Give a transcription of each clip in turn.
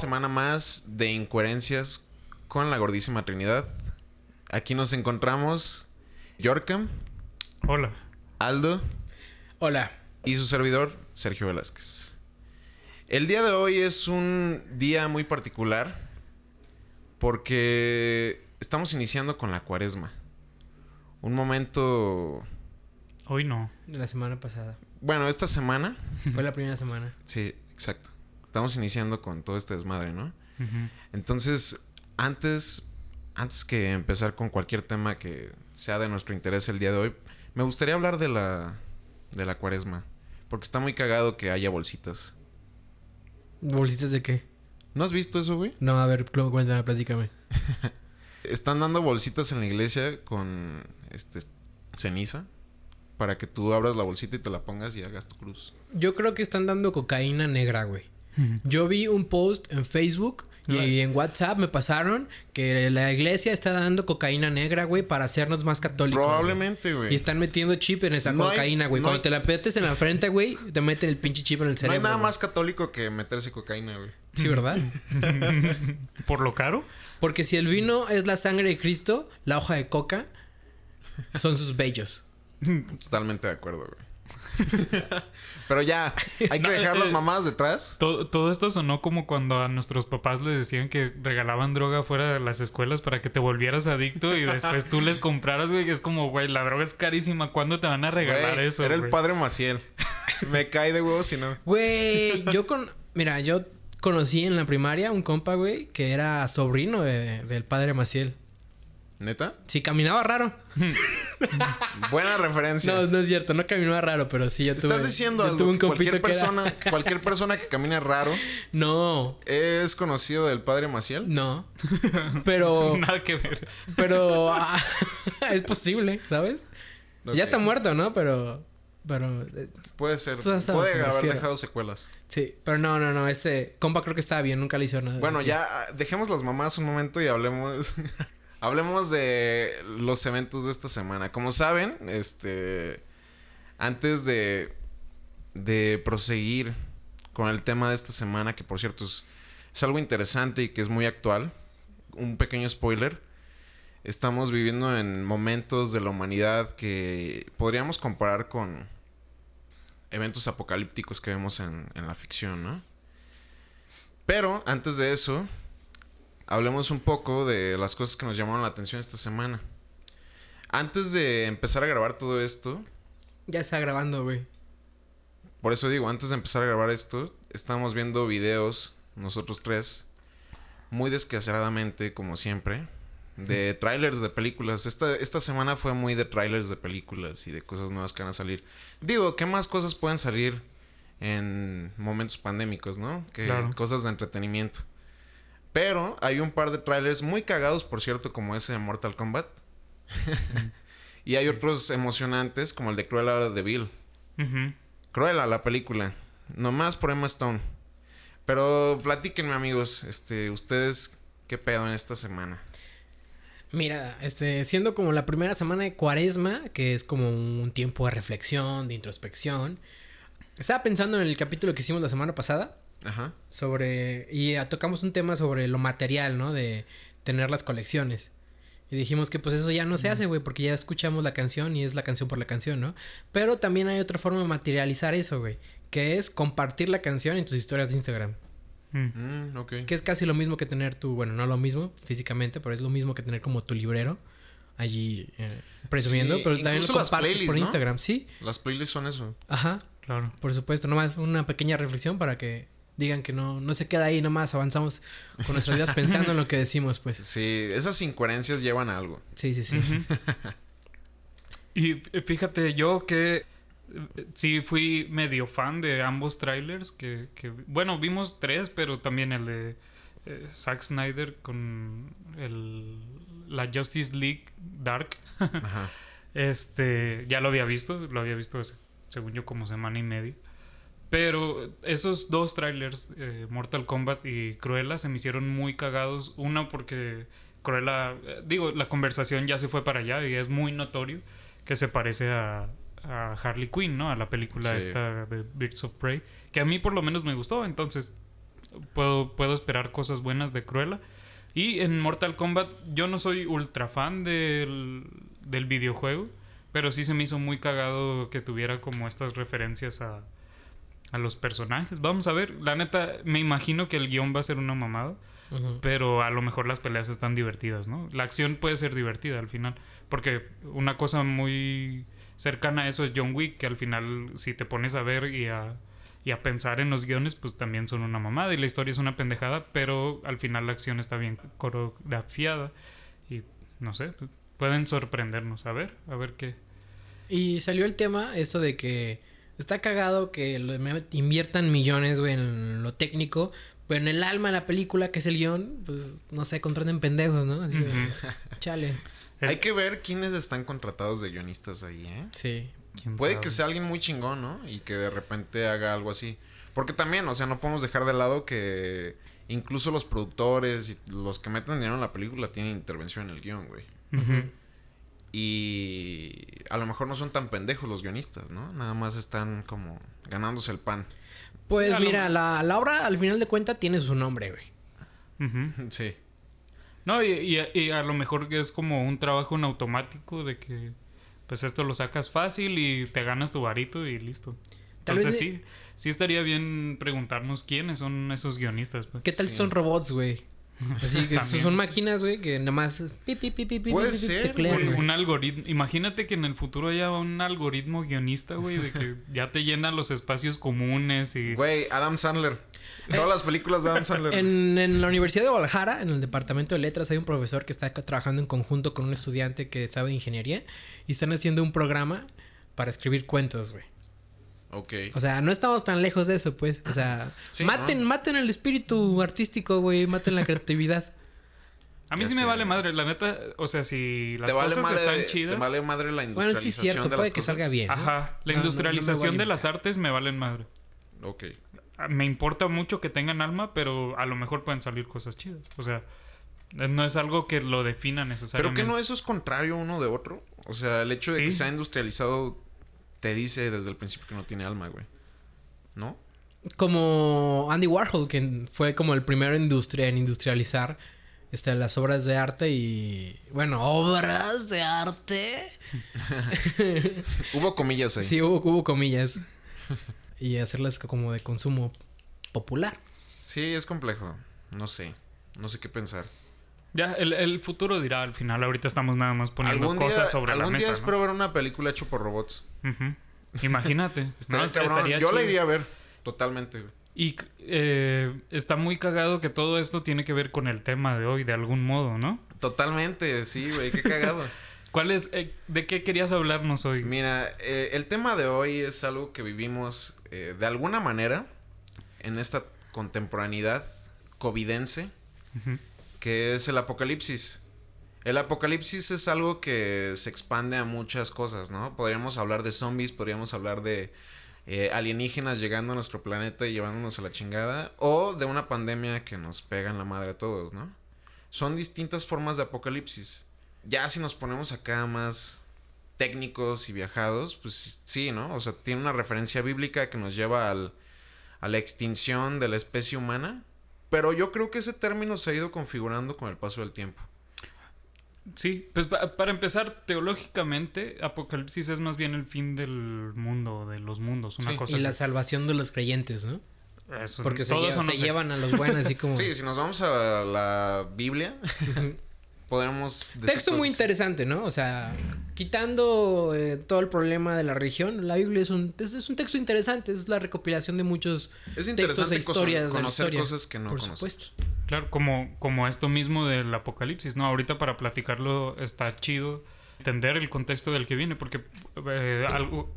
semana más de incoherencias con la gordísima Trinidad. Aquí nos encontramos Yorkam, Hola. Aldo Hola. y su servidor Sergio Velázquez. El día de hoy es un día muy particular porque estamos iniciando con la cuaresma. Un momento... Hoy no. De la semana pasada. Bueno, esta semana... Fue la primera semana. Sí, exacto. Estamos iniciando con todo este desmadre, ¿no? Entonces, antes, antes que empezar con cualquier tema que sea de nuestro interés el día de hoy, me gustaría hablar de la, de la cuaresma. Porque está muy cagado que haya bolsitas. ¿Bolsitas de qué? ¿No has visto eso, güey? No, a ver, cuéntame, platícame. Están dando bolsitas en la iglesia con este ceniza para que tú abras la bolsita y te la pongas y hagas tu cruz. Yo creo que están dando cocaína negra, güey. Yo vi un post en Facebook y en WhatsApp me pasaron que la iglesia está dando cocaína negra, güey, para hacernos más católicos. Probablemente, güey. Y están metiendo chip en esa No cocaína, güey. no Cuando hay- te la metes en la frente, güey, te meten el pinche chip en el No cerebro. hay nada más católico que meterse cocaína, güey. Sí, ¿verdad? ¿Por lo caro? Porque si el vino es la sangre de Cristo, la hoja de coca son sus bellos. Totalmente de acuerdo, güey. Pero ya, hay que dejar las mamás detrás. Todo, todo esto sonó como cuando a nuestros papás les decían que regalaban droga fuera de las escuelas para que te volvieras adicto y después tú les compraras, güey. que Es como, güey, la droga es carísima. ¿Cuándo te van a regalar Güey, eso? Era el padre Maciel. Me cae de huevos si no. Güey, yo con... Mira, yo conocí en la primaria un compa, güey, que era sobrino de- del padre Maciel. ¿Neta? Sí, caminaba raro. Buena referencia. No, no es cierto, no caminaba raro, pero sí, yo tuve... Estás diciendo yo tuve un que cualquier que era- persona, cualquier persona que camina raro No, es conocido del padre Maciel. no. Pero... Nada que ver. pero... ah, es posible, ¿sabes? Ya está muerto, ¿no? Pero... Pero... eh, Puede ser. Puede que haber refiero. dejado secuelas. Sí, pero no, no, no. Este compa creo que estaba bien, nunca le hizo nada. Bueno, ya ah, dejemos las mamás un momento y hablemos. Hablemos de los eventos de esta semana. Como saben, este. Antes de. de proseguir con el tema de esta semana, que por cierto es, algo interesante y que es muy actual. Un pequeño spoiler. Estamos viviendo en momentos de la humanidad que podríamos comparar con eventos apocalípticos que vemos en, en la ficción, ¿no? Pero antes de eso, hablemos un poco de las cosas que nos llamaron la atención esta semana. Antes de empezar a grabar todo esto, Ya está grabando, güey. por eso digo, antes de empezar a grabar esto, estábamos viendo videos, nosotros tres, muy descaseradamente, como siempre, de trailers de películas. Esta, esta semana fue muy de trailers de películas y de cosas nuevas que van a salir. Digo, ¿qué más cosas pueden salir en momentos pandémicos, no? Que Claro. cosas de entretenimiento. Pero hay un par de trailers muy cagados, por cierto, como ese de Mortal Kombat. y hay otros emocionantes, como el de Cruella de Vil. Ujú. Cruella la película. Nomás por Emma Stone. Pero platíquenme, amigos, este, ustedes qué pedo en esta semana. Mira, este, siendo como la primera semana de cuaresma, que es como un tiempo de reflexión, de introspección. Estaba pensando en el capítulo que hicimos la semana pasada Ajá. sobre. Y ah, tocamos un tema sobre lo material, ¿no? De tener las colecciones. Y dijimos que pues eso ya no se hace, güey, porque ya escuchamos la canción y es la canción por la canción, ¿no? Pero también hay otra forma de materializar eso, güey, que es compartir la canción en tus historias de Instagram. Mm. Mm, ok. Que es casi lo mismo que tener tu, bueno, no lo mismo físicamente, pero es lo mismo que tener como tu librero allí eh, presumiendo, Sí, pero también lo compartes por. Instagram, sí. Las playlists son eso. Ajá, Claro. por supuesto, nomás una pequeña reflexión para que digan que no, no se queda ahí, nomás avanzamos con nuestras vidas pensando en lo que decimos, pues. Sí, esas incoherencias llevan a algo. Sí, sí, sí. Y f- fíjate, yo que eh, sí fui medio fan de ambos trailers. Que, que- bueno, vimos tres, pero también el de eh, Zack Snyder con el, la Justice League Dark. Ajá. Este, ya lo había visto, lo había visto hace, según yo como semana y media. Pero esos dos trailers, eh, Mortal Kombat y Cruella, se me hicieron muy cagados. Una porque Cruella, eh, digo, la conversación ya se fue para allá y es muy notorio que se parece a, a Harley Quinn, ¿no? A la película Sí. esta de Birds of Prey, que a mí por lo menos me gustó. Entonces, puedo, puedo esperar cosas buenas de Cruella. Y en Mortal Kombat, yo no soy ultra fan del, del videojuego, pero sí se me hizo muy cagado que tuviera como estas referencias a, a los personajes. Vamos a ver, la neta, me imagino que el guion va a ser una mamada. Pero a lo mejor las peleas están divertidas, ¿no? La acción puede ser divertida al final. Porque una cosa muy cercana a eso es John Wick, que al final, si te pones a ver y a, y a pensar en los guiones, pues también son una mamada. Y la historia es una pendejada, pero al final la acción está bien coreografiada. Y no sé, pueden sorprendernos. A ver, a ver qué. Y salió el tema, esto de que está cagado que lo- me- inviertan millones, güey, en lo técnico, pero en el alma de la película, que es el guion, pues, no sé, contraten pendejos, ¿no? Así, que, chale. Hay que ver quiénes están contratados de guionistas ahí, ¿eh? Sí. ¿Quién Puede sabe? que sea alguien muy chingón, ¿no? Y que de repente haga algo así. Porque también, o sea, no podemos dejar de lado que incluso los productores y los que meten dinero en la película tienen intervención en el guion, güey. Ujú. Y a lo mejor no son tan pendejos los guionistas, ¿no? Nada más están como ganándose el pan. Pues A lo- mira, la, la obra al final de cuentas tiene su nombre, güey. Sí. No, y, y- y a lo mejor que es como un trabajo en automático de que pues esto lo sacas fácil y te ganas tu varito y listo. Tal Entonces vez sí, sí estaría bien preguntarnos quiénes son esos guionistas. pues. ¿Qué tal Sí. son robots, güey? Así que son máquinas, güey, que nada más Puede ser, güey. Un, algoritmo. Imagínate que en el futuro haya un algoritmo guionista, güey, de que ya te llena los espacios comunes y... Güey, Adam Sandler. Todas las películas de Adam Sandler. En, en la Universidad de Guadalajara, en el departamento de letras, hay un profesor que está acá trabajando en conjunto con un estudiante que sabe ingeniería y están haciendo un programa para escribir cuentos, güey. Ok. O sea, no estamos tan lejos de eso, pues. O sea, Sí, maten, ¿no? maten el espíritu artístico, güey. Maten la creatividad. A mí Ya sí me vale madre, la neta. O sea, si las te vale cosas madre, están chidas... Te vale madre la Bueno, industrialización sí es cierto, de puede las que salga bien. ¿no? Ajá, la No, no, no me industrialización vale de las artes me valen madre. Ok. Ah, Me importa mucho que tengan alma, pero a lo mejor pueden salir cosas chidas. O sea, eh, no es algo que lo defina Pero necesariamente. que no eso es contrario uno de otro. O sea, el hecho de que Sí. sea industrializado te dice desde el principio que no tiene alma, güey. ¿No? Como Andy Warhol, que fue como el primero industria en industrializar este, las obras de arte y. Bueno, obras de arte. Hubo comillas ahí. Sí, hubo, hubo comillas. Y hacerlas como de consumo popular. Sí, es complejo. No sé. No sé qué pensar. Ya, el, el futuro dirá al final. Ahorita estamos nada más poniendo Algún día, cosas sobre la algún día mesa. espero ver una película hecha por robots. ¿no? Imagínate. ¿no? Estaría Yo la iría a ver. Totalmente, güey. Y eh, está muy cagado que todo esto tiene que ver con el tema de hoy, de algún modo, ¿no? Totalmente, sí, güey. Qué cagado. ¿Cuál es, eh, ¿De qué querías hablarnos hoy? Mira, eh, el tema de hoy es algo que vivimos eh, de alguna manera en esta contemporaneidad covidense, Ujú. Que es el apocalipsis. El apocalipsis es algo que se expande a muchas cosas, ¿no? Podríamos hablar de zombies, podríamos hablar de eh, alienígenas llegando a nuestro planeta y llevándonos a la chingada, o de una pandemia que nos pega en la madre a todos, ¿no? Son distintas formas de apocalipsis. Ya si nos ponemos acá más técnicos y viajados, pues sí, ¿no? O sea, tiene una referencia bíblica que nos lleva al, a la extinción de la especie humana. Pero yo creo que ese término se ha ido configurando con el paso del tiempo. Sí, pues pa- para empezar, teológicamente, Apocalipsis es más bien el fin del mundo, de los mundos, una Sí. cosa Y la salvación de los creyentes, ¿no? Eso, Porque se, todo lle- eso no se sé. llevan a los buenos así como... Sí, si nos vamos a la Biblia, podremos... decir Texto muy interesante, ¿no? O sea, quitando eh, todo el problema de la religión, la Biblia es un, es, es un texto interesante, es la recopilación de muchos Es textos e historias de la conocer historia. cosas que no por conocemos. supuesto. Claro, como, como esto mismo del apocalipsis, ¿no? Ahorita para platicarlo está chido entender el contexto del que viene, porque eh, algo,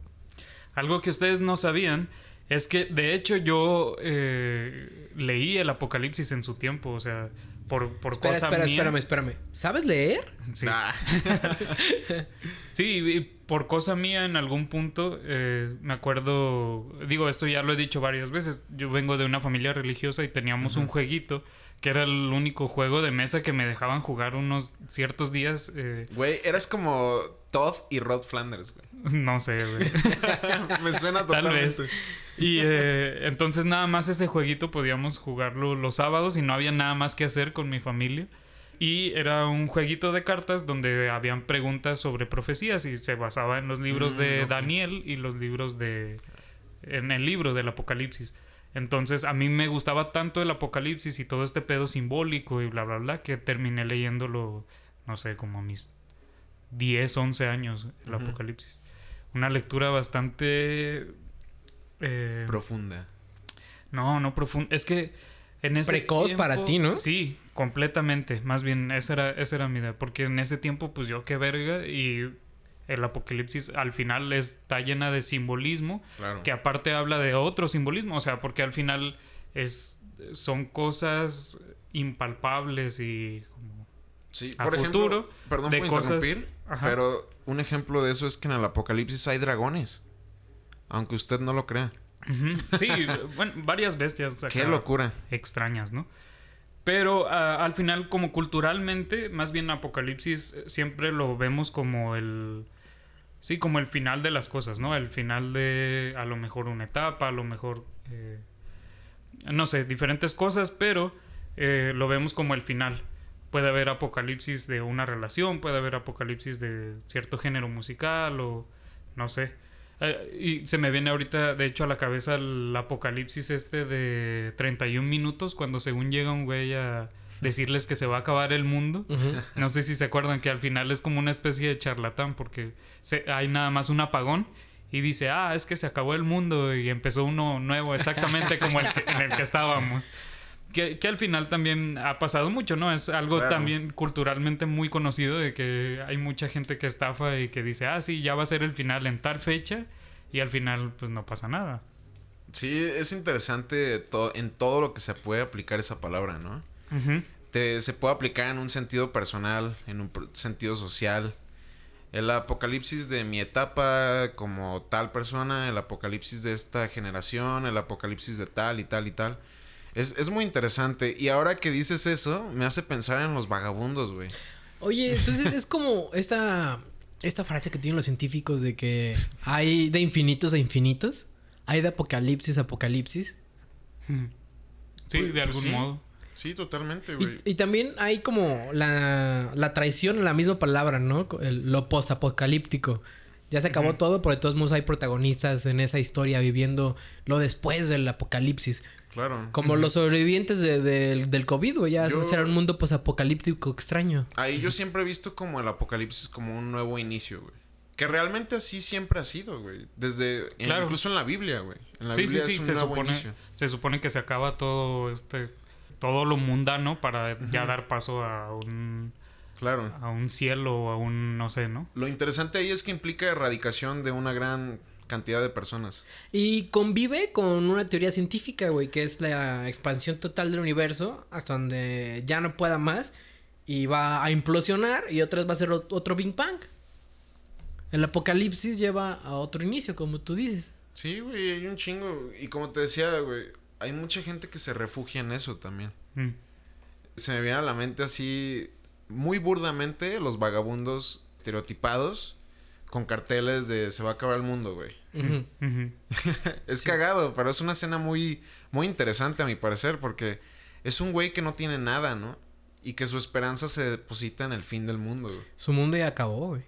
algo que ustedes no sabían es que de hecho yo eh, leí el apocalipsis en su tiempo, o sea, por, por Espera, cosa espera, mía. espérame, espérame. ¿Sabes leer? Sí. Sí, y por cosa mía en algún punto, eh, me acuerdo, digo, esto ya lo he dicho varias veces, yo vengo de una familia religiosa y teníamos un jueguito que era el único juego de mesa que me dejaban jugar unos ciertos días. eh, Güey, eras como Todd y Rod Flanders, güey. No sé, güey. Me suena Tal totalmente. vez. Y eh, entonces nada más ese jueguito podíamos jugarlo los sábados y no había nada más que hacer con mi familia. Y era un jueguito de cartas donde habían preguntas sobre profecías y se basaba en los libros Mm, de. Daniel y los libros de... en el libro del Apocalipsis. Entonces a mí me gustaba tanto el Apocalipsis y todo este pedo simbólico y bla, bla, bla, que terminé leyéndolo, no sé, como a mis 10, 11 años, el. Apocalipsis. Una lectura bastante... eh, Profunda. no, no profundo. Es que en ese Precoz para ti, ¿no? Sí, completamente. Más bien, esa era, esa era mi idea. Porque en ese tiempo, pues yo qué verga. Y el apocalipsis al final está llena de simbolismo. Claro. Que aparte habla de otro simbolismo. O sea, porque al final es, son cosas impalpables y como Sí, a por ejemplo, futuro perdón de por cosas- interrumpir, Ajá. pero un ejemplo de eso es que en el apocalipsis hay dragones. Aunque usted no lo crea. Sí, bueno, varias bestias. Qué locura. extrañas, ¿no? Pero ah, al final, como culturalmente, más bien Apocalipsis eh, siempre lo vemos como el. Sí, como el final de las cosas, ¿no? El final de a lo mejor una etapa, a lo mejor. eh, no sé, diferentes cosas, pero eh, lo vemos como el final. Puede haber apocalipsis de una relación, puede haber apocalipsis de cierto género musical o no sé. Eh, y se me viene ahorita, de hecho, a la cabeza el apocalipsis este de 31 minutos, cuando según llega un güey a decirles que se va a acabar el mundo. No sé si se acuerdan que al final es como una especie de charlatán porque se- hay nada más un apagón y dice, ah, es que se acabó el mundo y empezó uno nuevo exactamente como el que- en el que estábamos. Que, que al final también ha pasado mucho, ¿no? Es algo también culturalmente muy conocido de que hay mucha gente que estafa y que dice, ah, sí, ya va a ser el final en tal fecha y al final pues no pasa nada. Sí, es interesante to- en todo lo que se puede aplicar esa palabra, ¿no? Te- se puede aplicar en un sentido personal, en un sentido social. El apocalipsis de mi etapa como tal persona, el apocalipsis de esta generación, el apocalipsis de tal y tal y tal. Es, es muy interesante. Y ahora que dices eso, me hace pensar en los vagabundos, güey. Oye, entonces es como esta, esta frase que tienen los científicos de que hay de infinitos a infinitos. Hay de apocalipsis a apocalipsis. Sí, Pues- de pues algún sí. modo. Sí, totalmente, güey. y también hay como la, la traición en la misma palabra, ¿no? El- lo postapocalíptico. Ya se acabó todo, pero de todos modos hay protagonistas en esa historia viviendo lo después del apocalipsis. Claro. Como los sobrevivientes de- del- del COVID, güey. Ya Yo- será un mundo postapocalíptico extraño. Ahí yo siempre he visto como el apocalipsis como un nuevo inicio, güey. Que realmente así siempre ha sido, güey. Desde, Claro. incluso en la Biblia, güey. En la Sí, sí, Biblia sí, es un se nuevo supone, inicio. se supone que se acaba todo este todo lo mundano para ya dar paso a un Claro. a un cielo o a un no sé, ¿no? Lo interesante ahí es que implica erradicación de una gran cantidad de personas. Y convive con una teoría científica, güey, que es la expansión total del universo hasta donde ya no pueda más y va a implosionar y otra vez va a ser ot- otro Big Bang. El apocalipsis lleva a otro inicio, como tú dices. Sí, güey, hay un chingo. Y como te decía, güey, hay mucha gente que se refugia en eso también. Mm. Se me viene a la mente así, muy burdamente, los vagabundos estereotipados con carteles de se va a acabar el mundo, güey. Es cagado, pero es una escena muy, muy interesante a mi parecer, porque es un güey que no tiene nada, ¿no? Y que su esperanza se deposita en el fin del mundo, güey. Su mundo ya acabó, güey.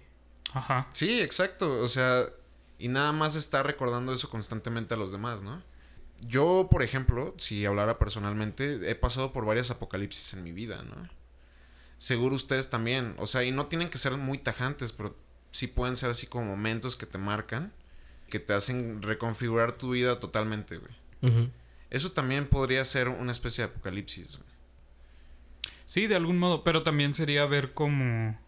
Ajá. Sí, exacto. O sea, y nada más está recordando eso constantemente a los demás, ¿no? Yo, por ejemplo, si hablara personalmente, he pasado por varias apocalipsis en mi vida, ¿no? Seguro ustedes también. O sea, y no tienen que ser muy tajantes, pero sí pueden ser así como momentos que te marcan, que te hacen reconfigurar tu vida totalmente, güey. Eso también podría ser una especie de apocalipsis, güey. Sí, de algún modo, pero también sería ver cómo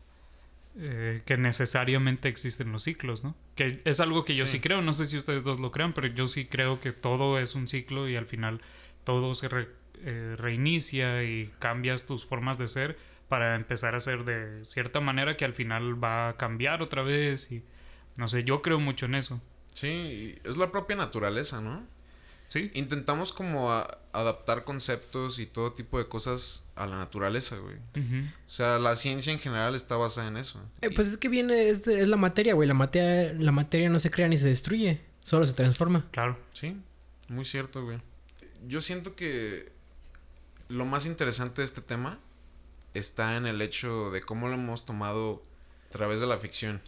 eh, que necesariamente existen los ciclos, ¿no? Que es algo que yo sí. Sí. creo, no sé si ustedes dos lo crean, pero yo sí creo que todo es un ciclo y al final todo se re- eh, reinicia y cambias tus formas de ser para empezar a ser de cierta manera que al final va a cambiar otra vez y no sé, yo creo mucho en eso. Sí, y es la propia naturaleza, ¿no? Sí. intentamos como a- adaptar conceptos y todo tipo de cosas a la naturaleza, güey. O sea, la ciencia en general está basada en eso. Eh, pues es que viene, es, de- es la materia, güey. La materia, la materia no se crea ni se destruye, solo se transforma. Claro. Sí, muy cierto, güey. Yo siento que lo más interesante de este tema está en el hecho de cómo lo hemos tomado a través de la ficción.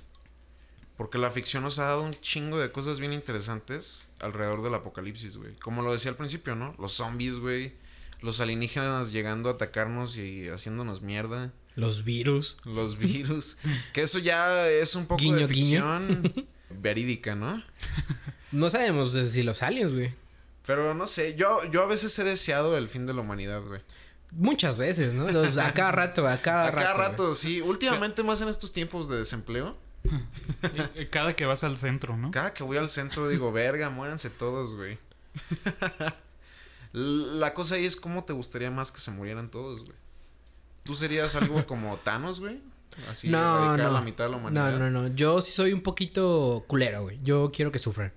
Porque la ficción nos ha dado un chingo de cosas bien interesantes alrededor del apocalipsis, güey. Como lo decía al principio, ¿no? Los zombies, güey. Los alienígenas llegando a atacarnos y haciéndonos mierda. Los virus. Los virus. que eso ya es un poco Guiño, de guiño. ficción verídica, ¿no? No sabemos si los aliens, güey. Pero no sé, yo, yo a veces he deseado el fin de la humanidad, güey. Muchas veces, ¿no? Los- a cada rato, a cada A rato. cada güey. rato, sí. Últimamente más en estos tiempos de desempleo. Cada que vas al centro, ¿no? Cada que voy al centro digo, verga, muéranse todos, güey. La cosa ahí es cómo te gustaría más que se murieran todos, güey. ¿Tú serías algo como Thanos, güey? Así, No, no. la mitad de la humanidad. No, no, no. Yo sí soy un poquito culero, güey. Yo quiero que sufran.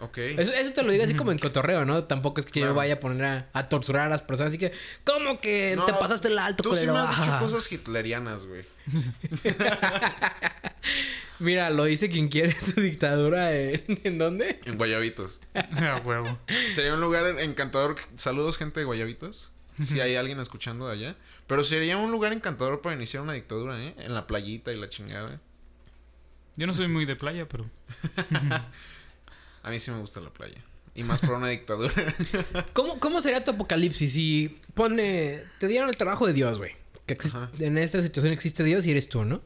Ok. Eso, eso te lo digo así como en cotorreo, ¿no? Tampoco es que yo vaya a poner a, a torturar a las personas. Así que, ¿cómo que No, te pasaste el alto, Tú sí culero? me has dicho cosas hitlerianas, güey. Mira, lo dice quien quiere su dictadura en, ¿en dónde? En Guayabitos. A huevo. Sería un lugar encantador. Saludos, gente de Guayabitos. Si hay alguien escuchando de allá. Pero sería un lugar encantador para iniciar una dictadura, ¿eh? En la playita y la chingada. Yo no soy muy de playa, pero. A mí sí me gusta la playa. Y más por una dictadura. ¿Cómo, ¿Cómo sería tu apocalipsis si pone... Te dieron el trabajo de Dios, güey. Que existe- en esta situación existe Dios y eres tú, ¿no?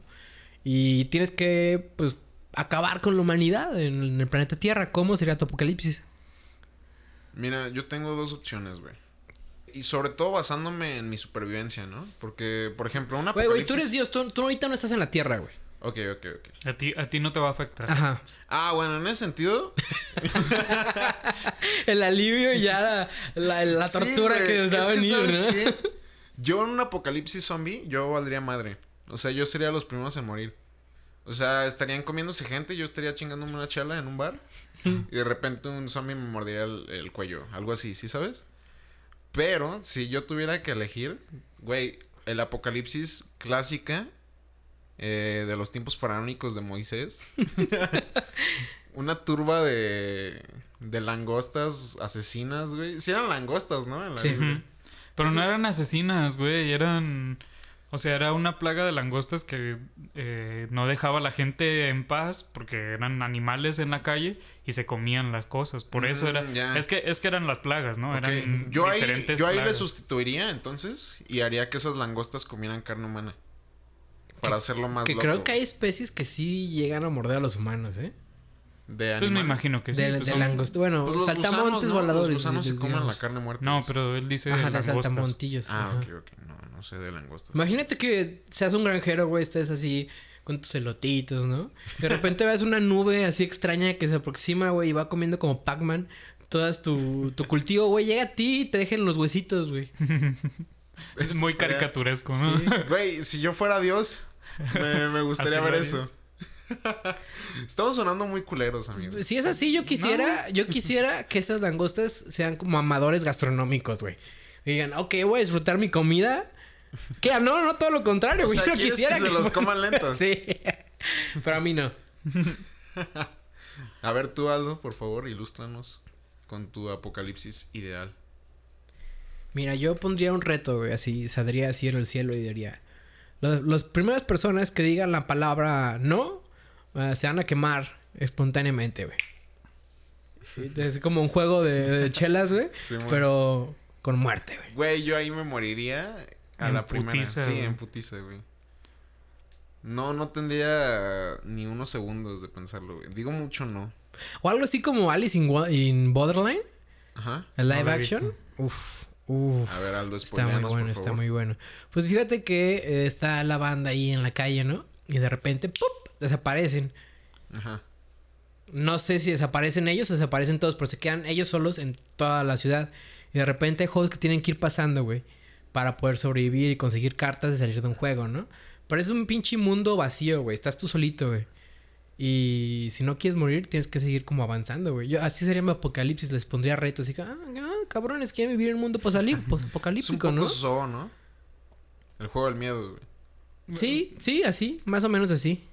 Y tienes que, pues, acabar con la humanidad en, en el planeta Tierra. ¿Cómo sería tu apocalipsis? Mira, yo tengo dos opciones, güey. Y sobre todo basándome en mi supervivencia, ¿no? Porque, por ejemplo, una Güey, güey, tú eres Dios. Tú, tú ahorita no estás en la Tierra, güey. Ok, ok, ok. A ti, a ti no te va a afectar. Ajá. Ah, bueno, en ese sentido. El alivio y ya la, la, tortura que nos es va a venir, ¿sabes ¿no? qué? Yo en un apocalipsis zombie, yo valdría madre. O sea, yo sería los primeros en morir. O sea, estarían comiéndose gente, yo estaría chingándome una chala en un bar. y de repente un zombie me mordería el, el cuello. Algo así, ¿sí sabes? Pero si yo tuviera que elegir, güey, el apocalipsis clásica eh, de los tiempos faraónicos de Moisés. una turba de, de langostas asesinas, güey. Sí eran langostas, ¿no? La Sí. Pero no eran asesinas, güey. Eran. O sea, era una plaga de langostas que eh, no dejaba a la gente en paz porque eran animales en la calle y se comían las cosas. Por eso Mm, era. Es que, es que eran las plagas, ¿no? Eran Yo ahí, yo ahí le sustituiría entonces y haría que esas langostas comieran carne humana. Para hacerlo más Que loco. creo que hay especies que sí llegan a morder a los humanos, ¿eh? De Pues me imagino que sí. de pues de son- langosta. Bueno, Pues saltamontes gusanos, ¿no? voladores. Los gusanos se comen la carne muerta. No, pero él dice Ajá, de langostas. saltamontillos. Ah, ajá. ok, ok. No, no sé de langostas. Imagínate que seas un granjero, güey, estés así con tus elotitos, ¿no? De repente ves una nube así extraña que se aproxima, güey, y va comiendo como Pac-Man todas tu, tu cultivo, güey, llega a ti y te dejen los huesitos, güey. Es muy caricaturesco, ¿no? Sí. Güey, si yo fuera Dios, me, me gustaría ver eso. Estamos sonando muy culeros, amigos. Si es así, yo quisiera, yo quisiera que esas langostas sean como amadores gastronómicos, güey. Digan, ok, voy a disfrutar mi comida. Que no, no, todo lo contrario, O güey. sea, yo ¿quieres quisiera que se los coman lentos? sí. Pero a mí no. A ver tú, Aldo, por favor, ilústranos con tu apocalipsis ideal. Mira, yo pondría un reto, güey, así saldría así en el cielo y diría, "Los- las primeras personas que digan la palabra no, eh, se van a quemar espontáneamente, güey. Es como un juego de, de chelas, güey, Sí, pero con muerte, güey. Güey, yo ahí me moriría a En la primera. putiza, sí, güey. en putiza, güey. No, no tendría ni unos segundos de pensarlo, güey. Digo mucho no. O algo así como Alice in, in Borderline, Ajá. el live action. Uf, uf. A ver, Aldo, Está muy bueno, por está muy bueno. Pues fíjate que eh, está la banda ahí en la calle, ¿no? Y de repente, ¡pup! desaparecen. Ajá. No sé si desaparecen ellos o desaparecen todos, pero se quedan ellos solos en toda la ciudad. Y de repente hay juegos que tienen que ir pasando, güey. Para poder sobrevivir y conseguir cartas de salir de un juego, ¿no? Pero es un pinche mundo vacío, güey. Estás tú solito, güey. Y si no quieres morir, tienes que seguir como avanzando, güey. Yo, así sería mi apocalipsis, les pondría retos. Así que, ah, ah, cabrones, quieren vivir en un mundo posalí- Es un poco ¿no? zoo, ¿no? El juego del miedo, güey. Sí, sí, así, más o menos así.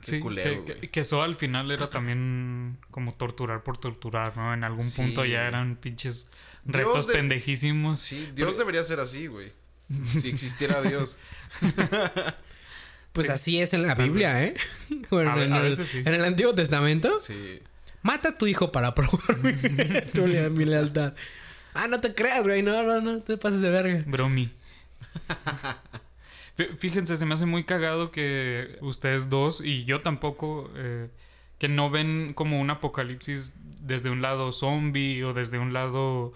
Qué Sí, culero, que, güey. que, que eso al final era también como torturar por torturar, ¿no? En algún Sí. punto ya eran pinches Dios retos de- pendejísimos. Sí, Dios debería ser así, güey. Si existiera Dios. Pues Sí. así es en la Biblia, ¿eh? Bueno, A en, a el, sí. en el Antiguo Testamento, Sí. mata a tu hijo para probar mi, tu mi lealtad. Ah, no te creas, güey. No, no, no te pases de verga. Bromi. Fí- Fíjense, se me hace muy cagado que ustedes dos y yo tampoco, eh, que no ven como un apocalipsis desde un lado zombie o desde un lado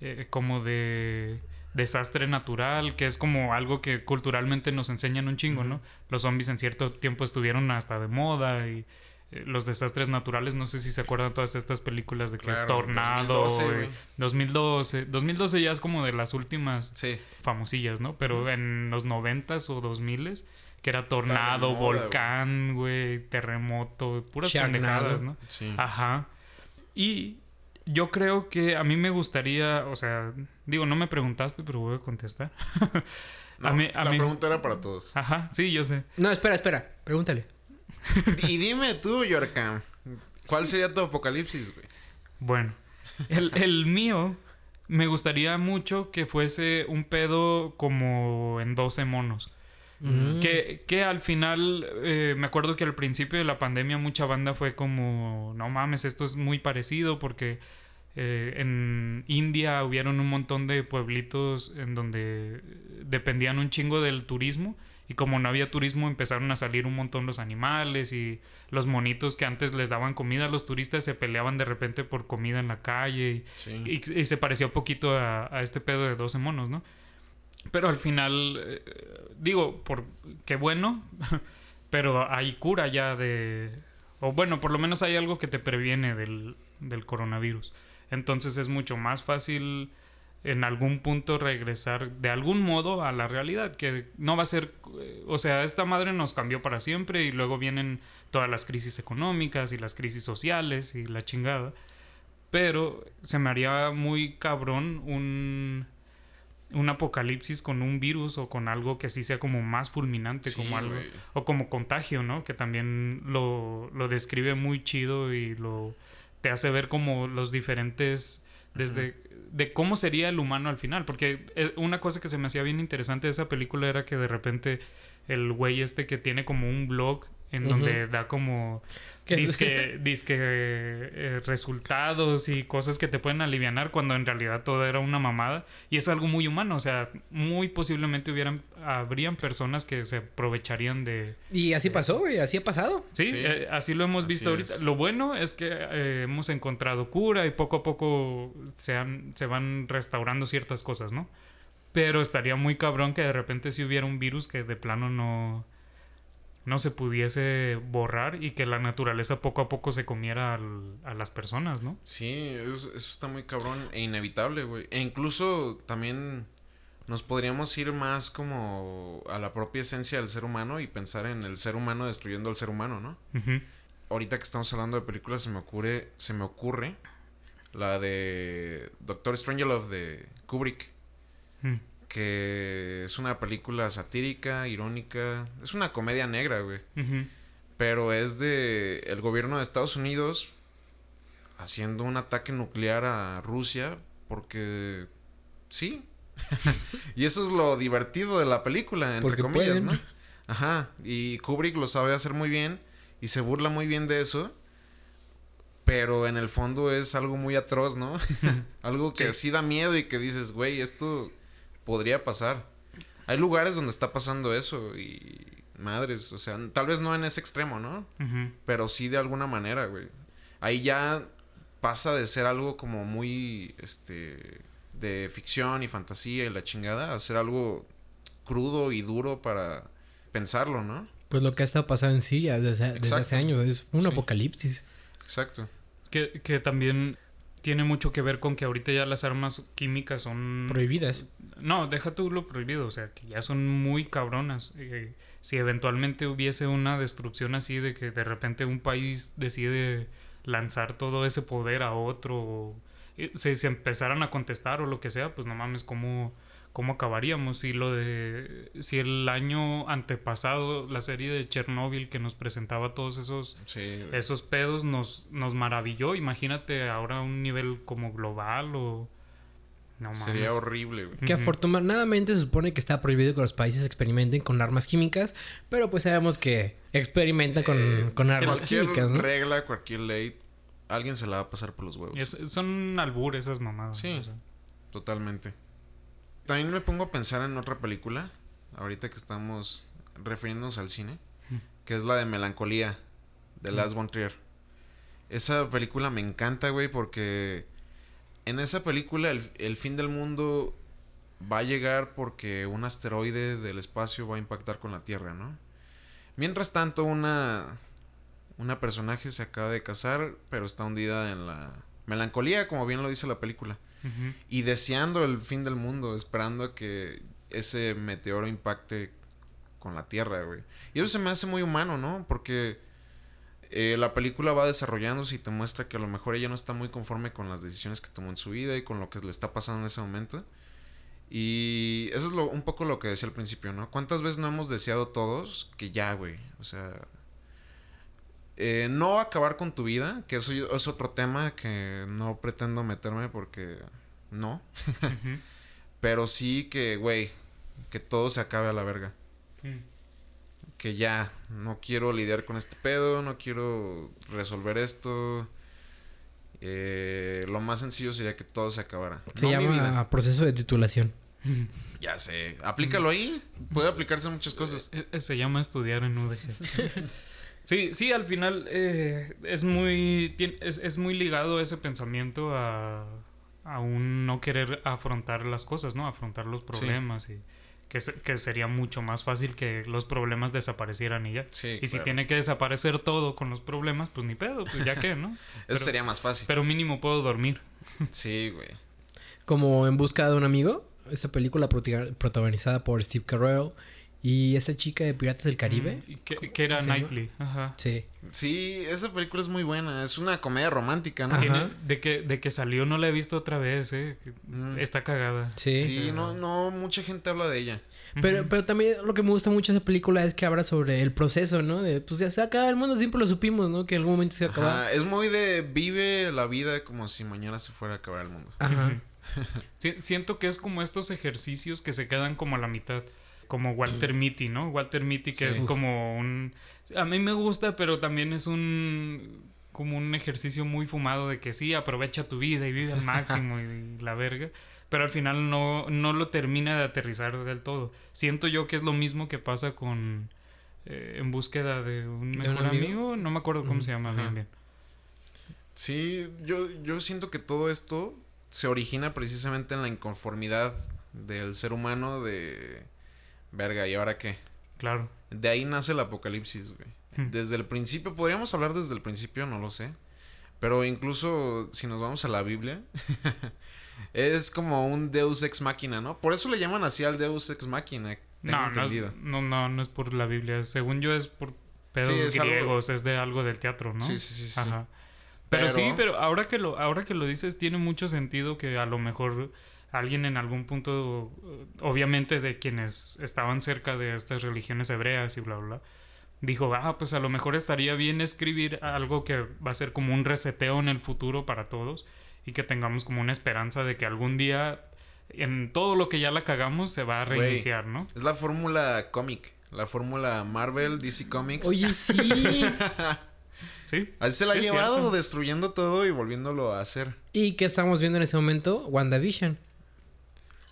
eh, como de desastre natural, que es como algo que culturalmente nos enseñan un chingo, ¿no? Los zombies en cierto tiempo estuvieron hasta de moda y eh, los desastres naturales, no sé si se acuerdan todas estas películas de que Claro, tornado, 2012, eh, güey. 2012, 2012 ya es como de las últimas Sí. famosillas, ¿no? Pero en los noventas o dos miles, que era tornado, moda, volcán, güey, terremoto, puras Sharknado. pendejadas, ¿no? Sí. Ajá. Y yo creo que a mí me gustaría, o sea, digo, no me preguntaste, pero voy a contestar. No, a mí, a la mí- pregunta era para todos. Ajá, sí, yo sé. No, espera, espera. Pregúntale. y dime tú, Yorkam, ¿cuál sería tu apocalipsis, güey? Bueno, el, el mío me gustaría mucho que fuese un pedo como en 12 monos. Mm. Que, que al final, eh, me acuerdo que al principio de la pandemia mucha banda fue como, no mames, esto es muy parecido porque eh, en India hubieron un montón de pueblitos en donde dependían un chingo del turismo y como no había turismo empezaron a salir un montón los animales y los monitos que antes les daban comida a los turistas se peleaban de repente por comida en la calle y Sí. y, y se parecía un poquito a, a este pedo de 12 monos, ¿no? Pero al final, eh, digo, por qué bueno, pero hay cura ya de... O bueno, por lo menos hay algo que te previene del, del coronavirus. Entonces es mucho más fácil en algún punto regresar de algún modo a la realidad, que no va a ser, eh, o sea, esta madre nos cambió para siempre y luego vienen todas las crisis económicas y las crisis sociales y la chingada pero se me haría muy cabrón un un apocalipsis con un virus o con algo que sí sea como más fulminante, Sí, como algo o como contagio, ¿no? Que también lo, lo describe muy chido y lo te hace ver como los diferentes desde de cómo sería el humano al final, porque eh, una cosa que se me hacía bien interesante de esa película era que de repente el güey este que tiene como un blog en donde da como Que- disque, disque eh, resultados y cosas que te pueden alivianar cuando en realidad todo era una mamada y es algo muy humano, o sea, muy posiblemente hubieran habrían personas que se aprovecharían de Y así pasó, güey. Así ha pasado. Sí, Sí. eh, así lo hemos Así visto ahorita. es. Lo bueno es que eh, hemos encontrado cura y poco a poco se, han- se van restaurando ciertas cosas, ¿no? Pero estaría muy cabrón que de repente si hubiera un virus que de plano no, no se pudiese borrar y que la naturaleza poco a poco se comiera al- a las personas, ¿no? Sí, eso, eso está muy cabrón e inevitable, güey. E incluso también nos podríamos ir más como a la propia esencia del ser humano y pensar en el ser humano destruyendo al ser humano, ¿no? Ahorita que estamos hablando de películas se me ocurre, se me ocurre la de Doctor Strangelove de Kubrick, Mm. Que es una película satírica, irónica, es una comedia negra, güey. Pero es de el gobierno de Estados Unidos haciendo un ataque nuclear a Rusia porque sí. y eso es lo divertido de la película, entre Porque comillas, pueden. ¿no? Ajá, y Kubrick lo sabe hacer muy bien y se burla muy bien de eso. Pero en el fondo es algo muy atroz, ¿no? algo que sí. da miedo y que dices, güey, esto podría pasar. Hay lugares donde está pasando eso y madres, o sea, tal vez no en ese extremo, ¿no? Pero sí de alguna manera, güey. Ahí ya pasa de ser algo como muy, este, de ficción y fantasía y la chingada, a ser algo crudo y duro para pensarlo, ¿no? Pues lo que ha estado pasando en Siria desde, desde hace años. Es un Sí. apocalipsis. Exacto. Que, que también tiene mucho que ver con que ahorita ya las armas químicas son... Prohibidas. No, deja tú lo prohibido, o sea, que ya son muy cabronas. Eh, si eventualmente hubiese una destrucción así de que de repente un país decide lanzar todo ese poder a otro, o, eh, se, se empezaran a contestar o lo que sea, pues no mames, ¿cómo, cómo acabaríamos? Si lo de. Si el año antepasado, la serie de Chernobyl que nos presentaba todos esos, Sí, esos pedos nos, nos maravilló, imagínate ahora a un nivel como global o. No mames. Sería horrible, güey. Que afortunadamente se supone que está prohibido que los países experimenten con armas químicas, pero pues sabemos que experimentan con, Eh, con armas Cualquier químicas, ¿no? regla, cualquier ley, alguien se la va a pasar por los huevos. Es- son albures esas mamadas. Sí. o sea. Totalmente. También me pongo a pensar en otra película, ahorita que estamos refiriéndonos al cine, que es la de Melancolía, de Lars von Trier. Esa película me encanta, güey, porque en esa película el, el fin del mundo va a llegar porque un asteroide del espacio va a impactar con la Tierra, ¿no? Mientras tanto, una, una personaje se acaba de casar, pero está hundida en la melancolía, como bien lo dice la película Y deseando el fin del mundo, esperando que ese meteoro impacte con la Tierra, güey. Y eso se me hace muy humano, ¿no? Porque eh, la película va desarrollándose y te muestra que a lo mejor ella no está muy conforme con las decisiones que tomó en su vida y con lo que le está pasando en ese momento. Y eso es lo, un poco lo que decía al principio, ¿no? ¿Cuántas veces no hemos deseado todos que ya, güey? O sea, eh, no acabar con tu vida, que eso es otro tema que no pretendo meterme porque no. Pero sí que, güey, que todo se acabe a la verga. Mm. Que ya, no quiero lidiar con este pedo, no quiero resolver esto. Eh, lo más sencillo sería que todo se acabara. Se No mi vida. llama proceso de titulación. Ya sé, aplícalo ahí. Puede aplicarse a muchas cosas. Eh, eh, Se llama estudiar en UDG. sí, sí, al final eh, es muy es, es muy ligado ese pensamiento a, a un no querer afrontar las cosas, ¿no? Afrontar los problemas y que, se- que sería mucho más fácil que los problemas desaparecieran y ya. Sí, y si tiene que desaparecer todo con los problemas, pues ni pedo, pues ya que, ¿no? Eso pero- sería más fácil. Pero mínimo puedo dormir. Sí, güey. Como En busca de un amigo, esa película prota- protagonizada por Steve Carell y esa chica de Piratas del Caribe. Mm, que, que era. Knightley. Ajá. Sí. Sí, esa película es muy buena. Es una comedia romántica, ¿no? Tiene- de, que, de que salió no la he visto otra vez, ¿eh? Mm. Está cagada. Sí. Sí, no, no, mucha gente habla de ella. Pero, pero también lo que me gusta mucho de esa película es que habla sobre el proceso, ¿no? De, pues ya se acaba el mundo, siempre lo supimos, ¿no? Que en algún momento se va a acabar. Ajá, es muy de vive la vida como si mañana se fuera a acabar el mundo. Ajá. Si- siento que es como estos ejercicios que se quedan como a la mitad. Como Walter Mitty, ¿no? Walter Mitty que Sí. es como un... A mí me gusta, pero también es un... Como un ejercicio muy fumado de que sí, aprovecha tu vida y vive al máximo y la verga. Pero al final no, no lo termina de aterrizar del todo. Siento yo que es lo mismo que pasa con... eh, en búsqueda de un un mejor amigo? amigo? No me acuerdo cómo se llama Ajá. bien bien. Sí, yo, yo siento que todo esto se origina precisamente en la inconformidad del ser humano de... Verga, ¿y ahora qué? Claro. De ahí nace el apocalipsis, güey. Hmm. Desde el principio, podríamos hablar desde el principio, no lo sé. Pero incluso si nos vamos a la Biblia, es como un Deus ex machina, ¿no? Por eso le llaman así al Deus ex machina. Tengo No, no es, no, no, no es por la Biblia. Según yo es por pedos Sí, es algo- griegos, es de algo del teatro, ¿no? Sí, sí, sí, sí. Ajá. Pero, Pero- sí, pero ahora que lo, ahora que lo dices, tiene mucho sentido que a lo mejor alguien en algún punto, obviamente de quienes estaban cerca de estas religiones hebreas y bla, bla, bla, dijo, ah, pues a lo mejor estaría bien escribir algo que va a ser como un reseteo en el futuro para todos y que tengamos como una esperanza de que algún día en todo lo que ya la cagamos se va a reiniciar, ¿no? Es la fórmula cómic. La fórmula Marvel, DC Comics. Oye, sí. Sí. Así se la ha llevado cierto. destruyendo todo y volviéndolo a hacer. ¿Y qué estamos viendo en ese momento? WandaVision.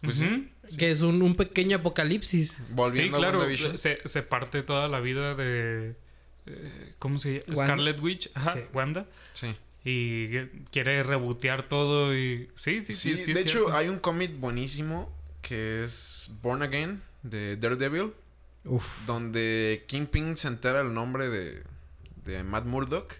Pues sí. Que es un, un pequeño apocalipsis. Sí, Volviendo a claro, WandaVision. se, se parte toda la vida de... eh, ¿Cómo se llama? Wanda. Scarlet Witch, ajá, Sí. Wanda. Sí. Y quiere rebotear todo y... Sí, sí, sí. Sí, sí, de hecho, cierto. hay un cómic buenísimo que es Born Again de Daredevil, Uf. donde Kingpin se entera el nombre de, de Matt Murdock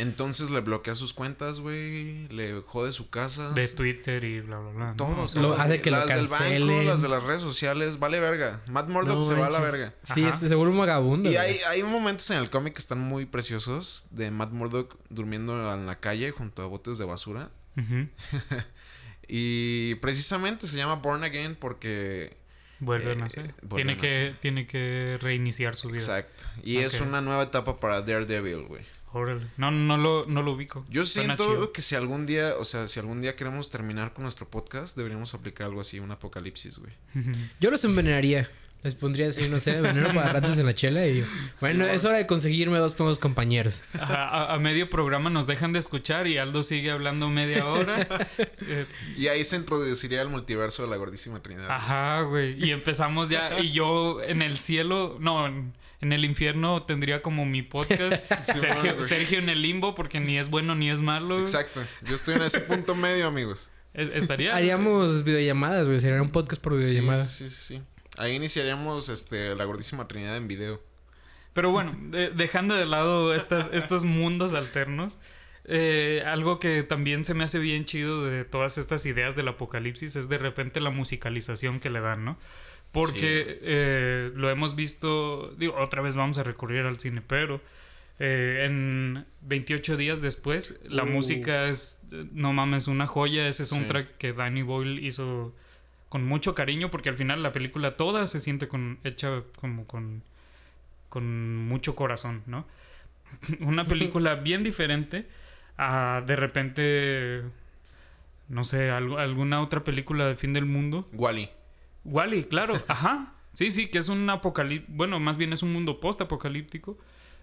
Entonces le bloquea sus cuentas, güey. Le jode su casa. De Twitter y bla, bla, bla. ¿no? Todo. O sea, Lo hace que lo las del banco, cancelen. las de las redes sociales. Vale verga. Matt Murdock No se va a la verga. Sí, Ajá. este se vuelve un vagabundo. Y hay, hay momentos en el cómic que están muy preciosos de Matt Murdock durmiendo en la calle junto a botes de basura. Y precisamente se llama Born Again porque... Vuelve a Eh, nacer. Tiene a que, nacer. tiene que reiniciar su vida. Exacto. Y es una nueva etapa para Daredevil, güey. Órale. No, no lo, no lo ubico. Yo Suena siento chido. que si algún día, o sea, si algún día queremos terminar con nuestro podcast, deberíamos aplicar algo así, un apocalipsis, güey. Yo los envenenaría. Les pondría así, no sé, veneno para ratas en la chela y... Bueno, Sí, es hora de conseguirme dos nuevos compañeros. A, a medio programa nos dejan de escuchar y Aldo sigue hablando media hora. Eh, Y ahí se introduciría el multiverso de la gordísima Trinidad. ajá, güey. Y empezamos ya. Y yo en el cielo, no, en, en el infierno tendría como mi podcast. Sí, Sergio, en el limbo porque ni es bueno ni es malo. Exacto. Yo estoy en ese punto medio, amigos. Es- estaría. Haríamos videollamadas, güey. Sería un podcast por Sí, videollamada. sí, sí, sí. Ahí iniciaríamos este, la gordísima Trinidad en video. Pero bueno, de- dejando de lado estas, estos mundos alternos, eh, algo que también se me hace bien chido de todas estas ideas del apocalipsis es de repente la musicalización que le dan, ¿no? Porque Sí. eh, lo hemos visto, digo, otra vez vamos a recurrir al cine, pero eh, en 28 días después, la Uh. música es, no mames, una joya, ese Sí. soundtrack que Danny Boyle hizo con mucho cariño, porque al final la película toda se siente con, hecha como con con mucho corazón, ¿no? Una película bien diferente a de repente, no sé, algo- alguna otra película de fin del mundo. Wally. Wally, claro, ajá. Sí, sí, que es un apocalipsis, bueno, más bien es un mundo post-apocalíptico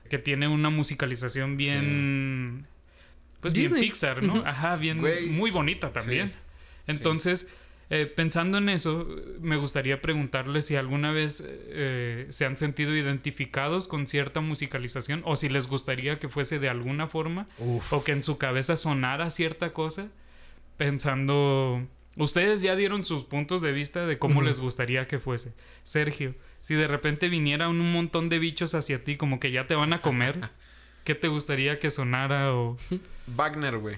que tiene una musicalización bien, pues Disney. bien Pixar, ¿no? Ajá, bien, muy bonita también. Sí. Entonces, eh, pensando en eso, me gustaría preguntarles si alguna vez eh, se han sentido identificados con cierta musicalización o si les gustaría que fuese de alguna forma Uf. o que en su cabeza sonara cierta cosa, pensando... Ustedes ya dieron sus puntos de vista de cómo les gustaría que fuese. Sergio, si de repente viniera un montón de bichos hacia ti como que ya te van a comer, ¿qué te gustaría que sonara o... Wagner, güey.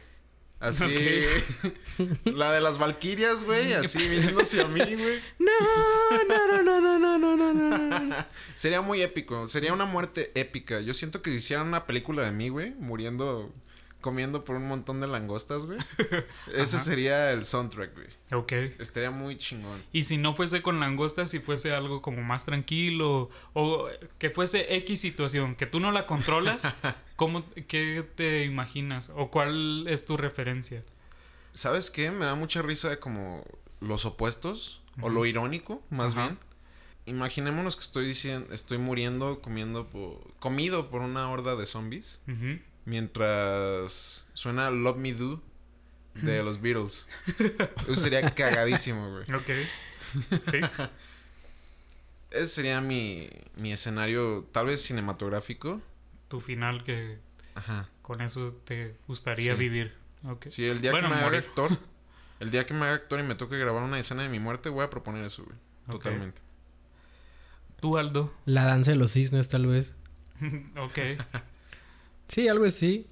Así. la de las Valquirias, güey. Así viniendo hacia mí, güey. No, no, no, no, no, no, no, no, no. Sería muy épico. Sería una muerte épica. Yo siento que si hicieran una película de mí, güey, muriendo, comiendo por un montón de langostas, güey. Ese sería el soundtrack, güey. Ok. Estaría muy chingón. Y si no fuese con langostas, si fuese algo como más tranquilo o que fuese X situación, que tú no la controlas, ¿cómo, ¿qué te imaginas? ¿O cuál es tu referencia? ¿Sabes qué? Me da mucha risa como los opuestos o lo irónico, más Ajá. bien. Imaginémonos que estoy diciendo, estoy muriendo comiendo por, comido por una horda de zombies Ujú. Mientras suena Love Me Do de los Beatles. Eso sería cagadísimo, güey. Ok. Sí. Ese sería mi, mi escenario, tal vez cinematográfico. Tu final que Ajá. con eso te gustaría Sí. vivir. Ok. Sí, el día Bueno, que me haga morir. actor, el día que me haga actor y me toque grabar una escena de mi muerte, voy a proponer eso, güey. Totalmente. Tú, Aldo. La danza de los cisnes, tal vez. ok. Sí, algo así.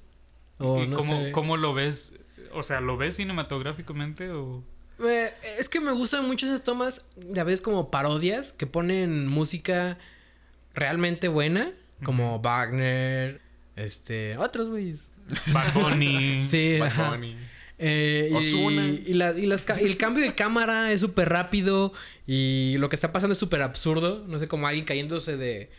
O ¿Y no cómo, sé. cómo lo ves? O sea, ¿lo ves cinematográficamente o...? Eh, es que me gustan mucho esas tomas, ya ves, como parodias que ponen música realmente buena, como Wagner, este, otros güeyes. Bad Bunny. Sí, Bad. Bunny. Eh, y, Ozuna. y, la- y las y el cambio de cámara es súper rápido y lo que está pasando es súper absurdo. No sé, como alguien cayéndose de,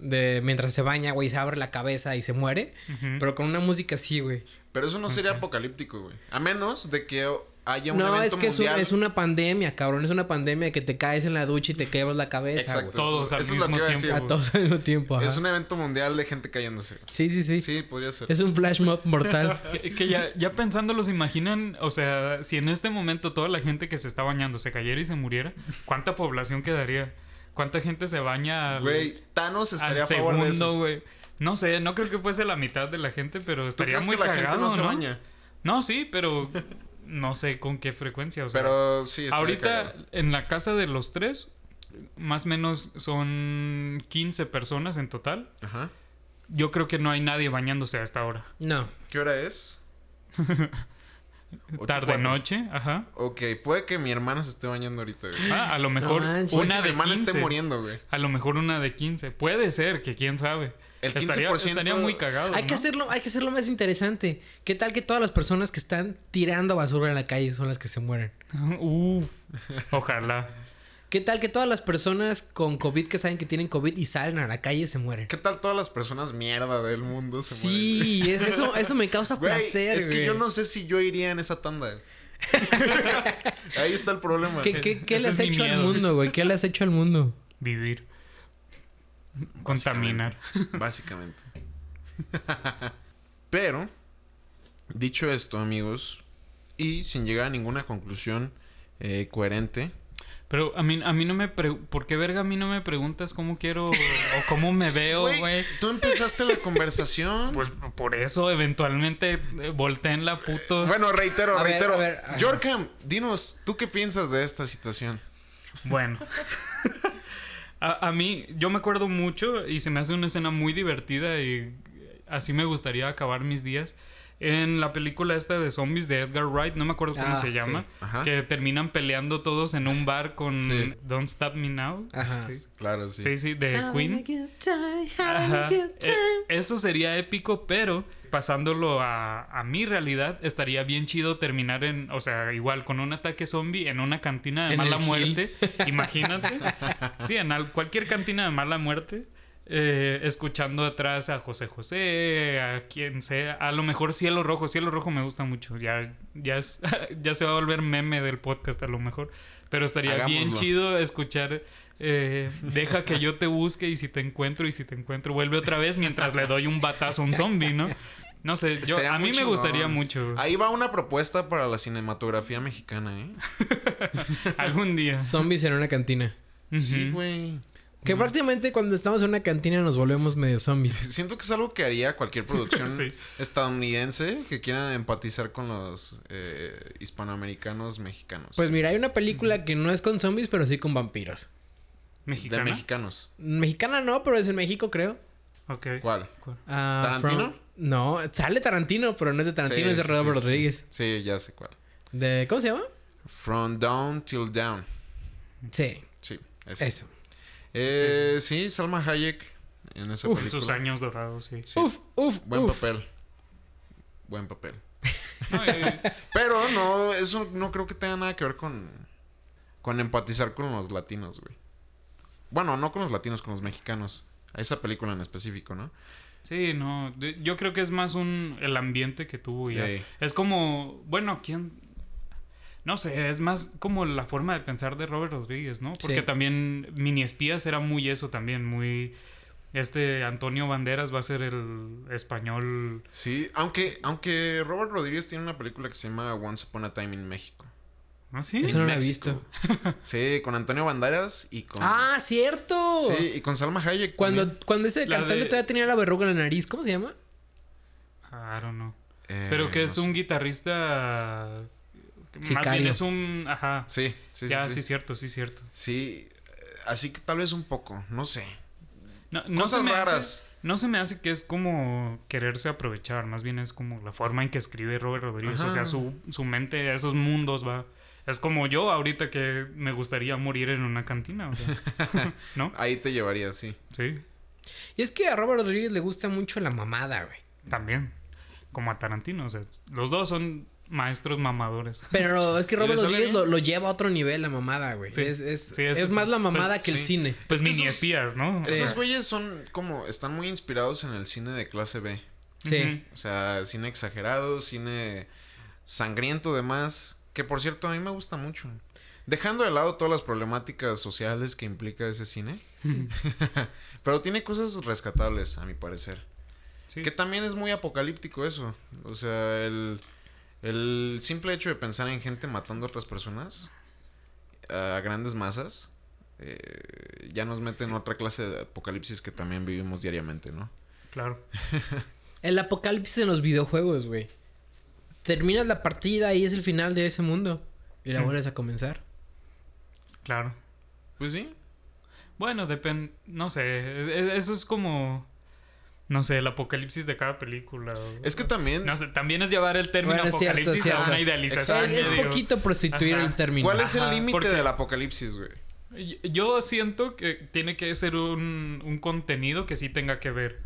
de... Mientras se baña, güey, se abre la cabeza y se muere. Pero con una música así, güey. Pero eso no sería apocalíptico, güey. A menos de que haya un No, evento es que es, un- mundial. es una pandemia, cabrón. Es una pandemia que te caes en la ducha y te quebras la cabeza, Exacto. güey. Todos eso- al mismo decir, tiempo. A todos al mismo tiempo. ajá. Es un evento mundial de gente cayéndose. Sí, sí, sí, Sí, podría ser. Es un flash mob mortal. Que, que ya, ya pensándolo, ¿se imaginan? O sea, si en este momento toda la gente que se está bañando se cayera y se muriera, ¿cuánta población quedaría? ¿Cuánta gente se baña al, Güey, Thanos estaría al a favor de segundo, eso. güey? No sé, no creo que fuese la mitad de la gente, pero ¿Tú estaría crees muy que la cagado, gente no se ¿no? baña? No, sí, pero no sé con qué frecuencia. O sea, Pero sí, ahorita cagado. en la casa de los tres, más o menos son 15 personas en total. Ajá. yo creo que no hay nadie bañándose a esta hora. No. ¿Qué hora es? Tarde, cuatro. noche, ajá. Ok, puede que mi hermana se esté bañando ahorita, güey. Ah, a lo mejor una mi de hermana 15. esté muriendo, güey. A lo mejor una de 15. Puede ser, que quién sabe. El estaría, 15% estaría muy cagado. Hay que hacerlo, hay que hacerlo más interesante. ¿Qué tal que todas las personas que están tirando basura en la calle son las que se mueren? Uf, ojalá. ¿Qué tal que todas las personas con COVID que saben que tienen COVID y salen a la calle se mueren? ¿Qué tal todas las personas mierda del mundo se mueren? Sí, es- eso, eso me causa Güey, placer. es que güey. yo no sé si yo iría en esa tanda. Ahí está el problema. ¿Qué, qué, qué le has hecho al mundo, güey? ¿Qué le has hecho al mundo? Vivir. Contaminar. Básicamente. Pero, dicho esto, amigos, y sin llegar a ninguna conclusión eh, coherente, Pero a mí, a mí no me... pre- ¿Por qué verga a mí no me preguntas cómo quiero o cómo me veo, Güey, tú empezaste la conversación. Pues por eso eventualmente eh, volteen la putos. bueno, reitero, A ver, reitero. a ver, dinos, ¿tú qué piensas de esta situación? Bueno. a, a mí, yo me acuerdo mucho y se me hace una escena muy divertida y así me gustaría acabar mis días. En la película esta de zombies de Edgar Wright, no me acuerdo cómo Ah, se llama, sí. Ajá. que terminan peleando todos en un bar con Sí. Don't Stop Me Now. Ajá. Sí, Claro, sí. sí, sí, de Having a Queen. good time, having a Ajá. good Eh, time. eso sería épico, pero pasándolo a, a mi realidad, estaría bien chido terminar en, o sea, igual con un ataque zombie en una cantina de En mala muerte. Imagínate. Sí, en al- cualquier cantina de mala muerte. Eh, escuchando atrás a José José, a quien sea, a lo mejor Cielo Rojo, Cielo Rojo me gusta mucho, ya, ya, es- ya se va a volver meme del podcast a lo mejor, pero estaría bien chido escuchar eh, deja que yo te busque y si te encuentro y si te encuentro vuelve otra vez mientras le doy un batazo a un zombie, ¿no? No sé, yo, a mí me gustaría mucho Ahí va una propuesta para la cinematografía mexicana, ¿eh? algún día. Zombies en una cantina. Sí, güey. Que prácticamente cuando estamos en una cantina nos volvemos medio zombies. Siento que es algo que haría cualquier producción Sí. estadounidense que quiera empatizar con los eh, hispanoamericanos mexicanos. Pues mira, hay una película que no es con zombies, pero sí con vampiros. ¿Mexicana? de mexicanos. Mexicana no, pero es en México, creo. Ok. ¿Cuál? Ah, ¿Tarantino? from- No, sale Tarantino, pero no es de Tarantino, Sí, es de sí, Robert sí, sí. Rodríguez. Sí, ya sé cuál. De, ¿Cómo se llama? From Down Till Down. Sí, Sí, ese. eso. Eh, sí, Salma Hayek en esa Uf, película. Sus años dorados, sí. Sí. Uf, uf, Buen uf. papel. Buen papel. No, eh, Pero no, eso no creo que tenga nada que ver con, con empatizar con los latinos, güey. Bueno, no con los latinos, con los mexicanos. A esa película en específico, ¿no? sí, no. Yo creo que es más un el ambiente que tuvo ya. Es como, bueno, ¿quién? No sé, es más como la forma de pensar de Robert Rodríguez, ¿no? Porque Sí. también Mini Espías era muy eso también, muy... Este Antonio Banderas va a ser el español... Sí, aunque, aunque Robert Rodríguez tiene una película que se llama Once Upon a Time in México. ¿Ah, sí? Eso no lo he visto. Sí, con Antonio Banderas y con. ¡Ah, cierto! Sí, y con Salma Hayek. Cuando, también. cuando ese La cantante de- todavía tenía la verruga en la nariz, ¿cómo se llama? I don't know. Eh, Pero que no es sé. un guitarrista... Más Sicario. bien es un... Ajá. Sí, sí, sí. ya, sí. sí, cierto, sí, cierto. Sí, así que tal vez un poco, no sé. No, no Cosas se me hace- raras. no se me hace que es como quererse aprovechar, más bien es como la forma en que escribe Robert Rodríguez. O sea, su, su mente a esos mundos va. Es como yo ahorita que me gustaría morir en una cantina. o sea. ¿No? Ahí te llevaría, sí. Sí, Y es que a Robert Rodríguez le gusta mucho la mamada, güey. también. Como a Tarantino. O sea, los dos son maestros mamadores. Pero es que ¿Y le Robert Rodríguez lo, lo lleva a otro nivel, la mamada, güey. Sí. Es, es, Sí, es sí. más la mamada Pues, que el sí. cine. Pues Es que mini esos- espías, ¿no? Sí. Esos güeyes son como, están muy inspirados en el cine de clase B. Sí. O sea, cine exagerado, cine sangriento demás. Que por cierto, a mí me gusta mucho. Dejando de lado todas las problemáticas sociales que implica ese cine. Pero tiene cosas rescatables, a mi parecer. Sí. Que también es muy apocalíptico eso. O sea, el, el simple hecho de pensar en gente matando a otras personas a grandes masas eh, ya nos mete en otra clase de apocalipsis que también vivimos diariamente, ¿no? Claro. El apocalipsis en los videojuegos, güey. Terminas la partida y es el final de ese mundo. Y la Mm. vuelves a comenzar. Claro. Pues sí. Bueno, depende, no sé, e- e- eso es como... no sé, el apocalipsis de cada película. o- Es que también. No sé, también es llevar el término Bueno, es cierto, apocalipsis a una idealización. Es, es poquito prostituir Ajá. el término. ¿Cuál es Ajá, el límite del apocalipsis, güey? Yo siento que tiene que ser un, un contenido que sí tenga que ver.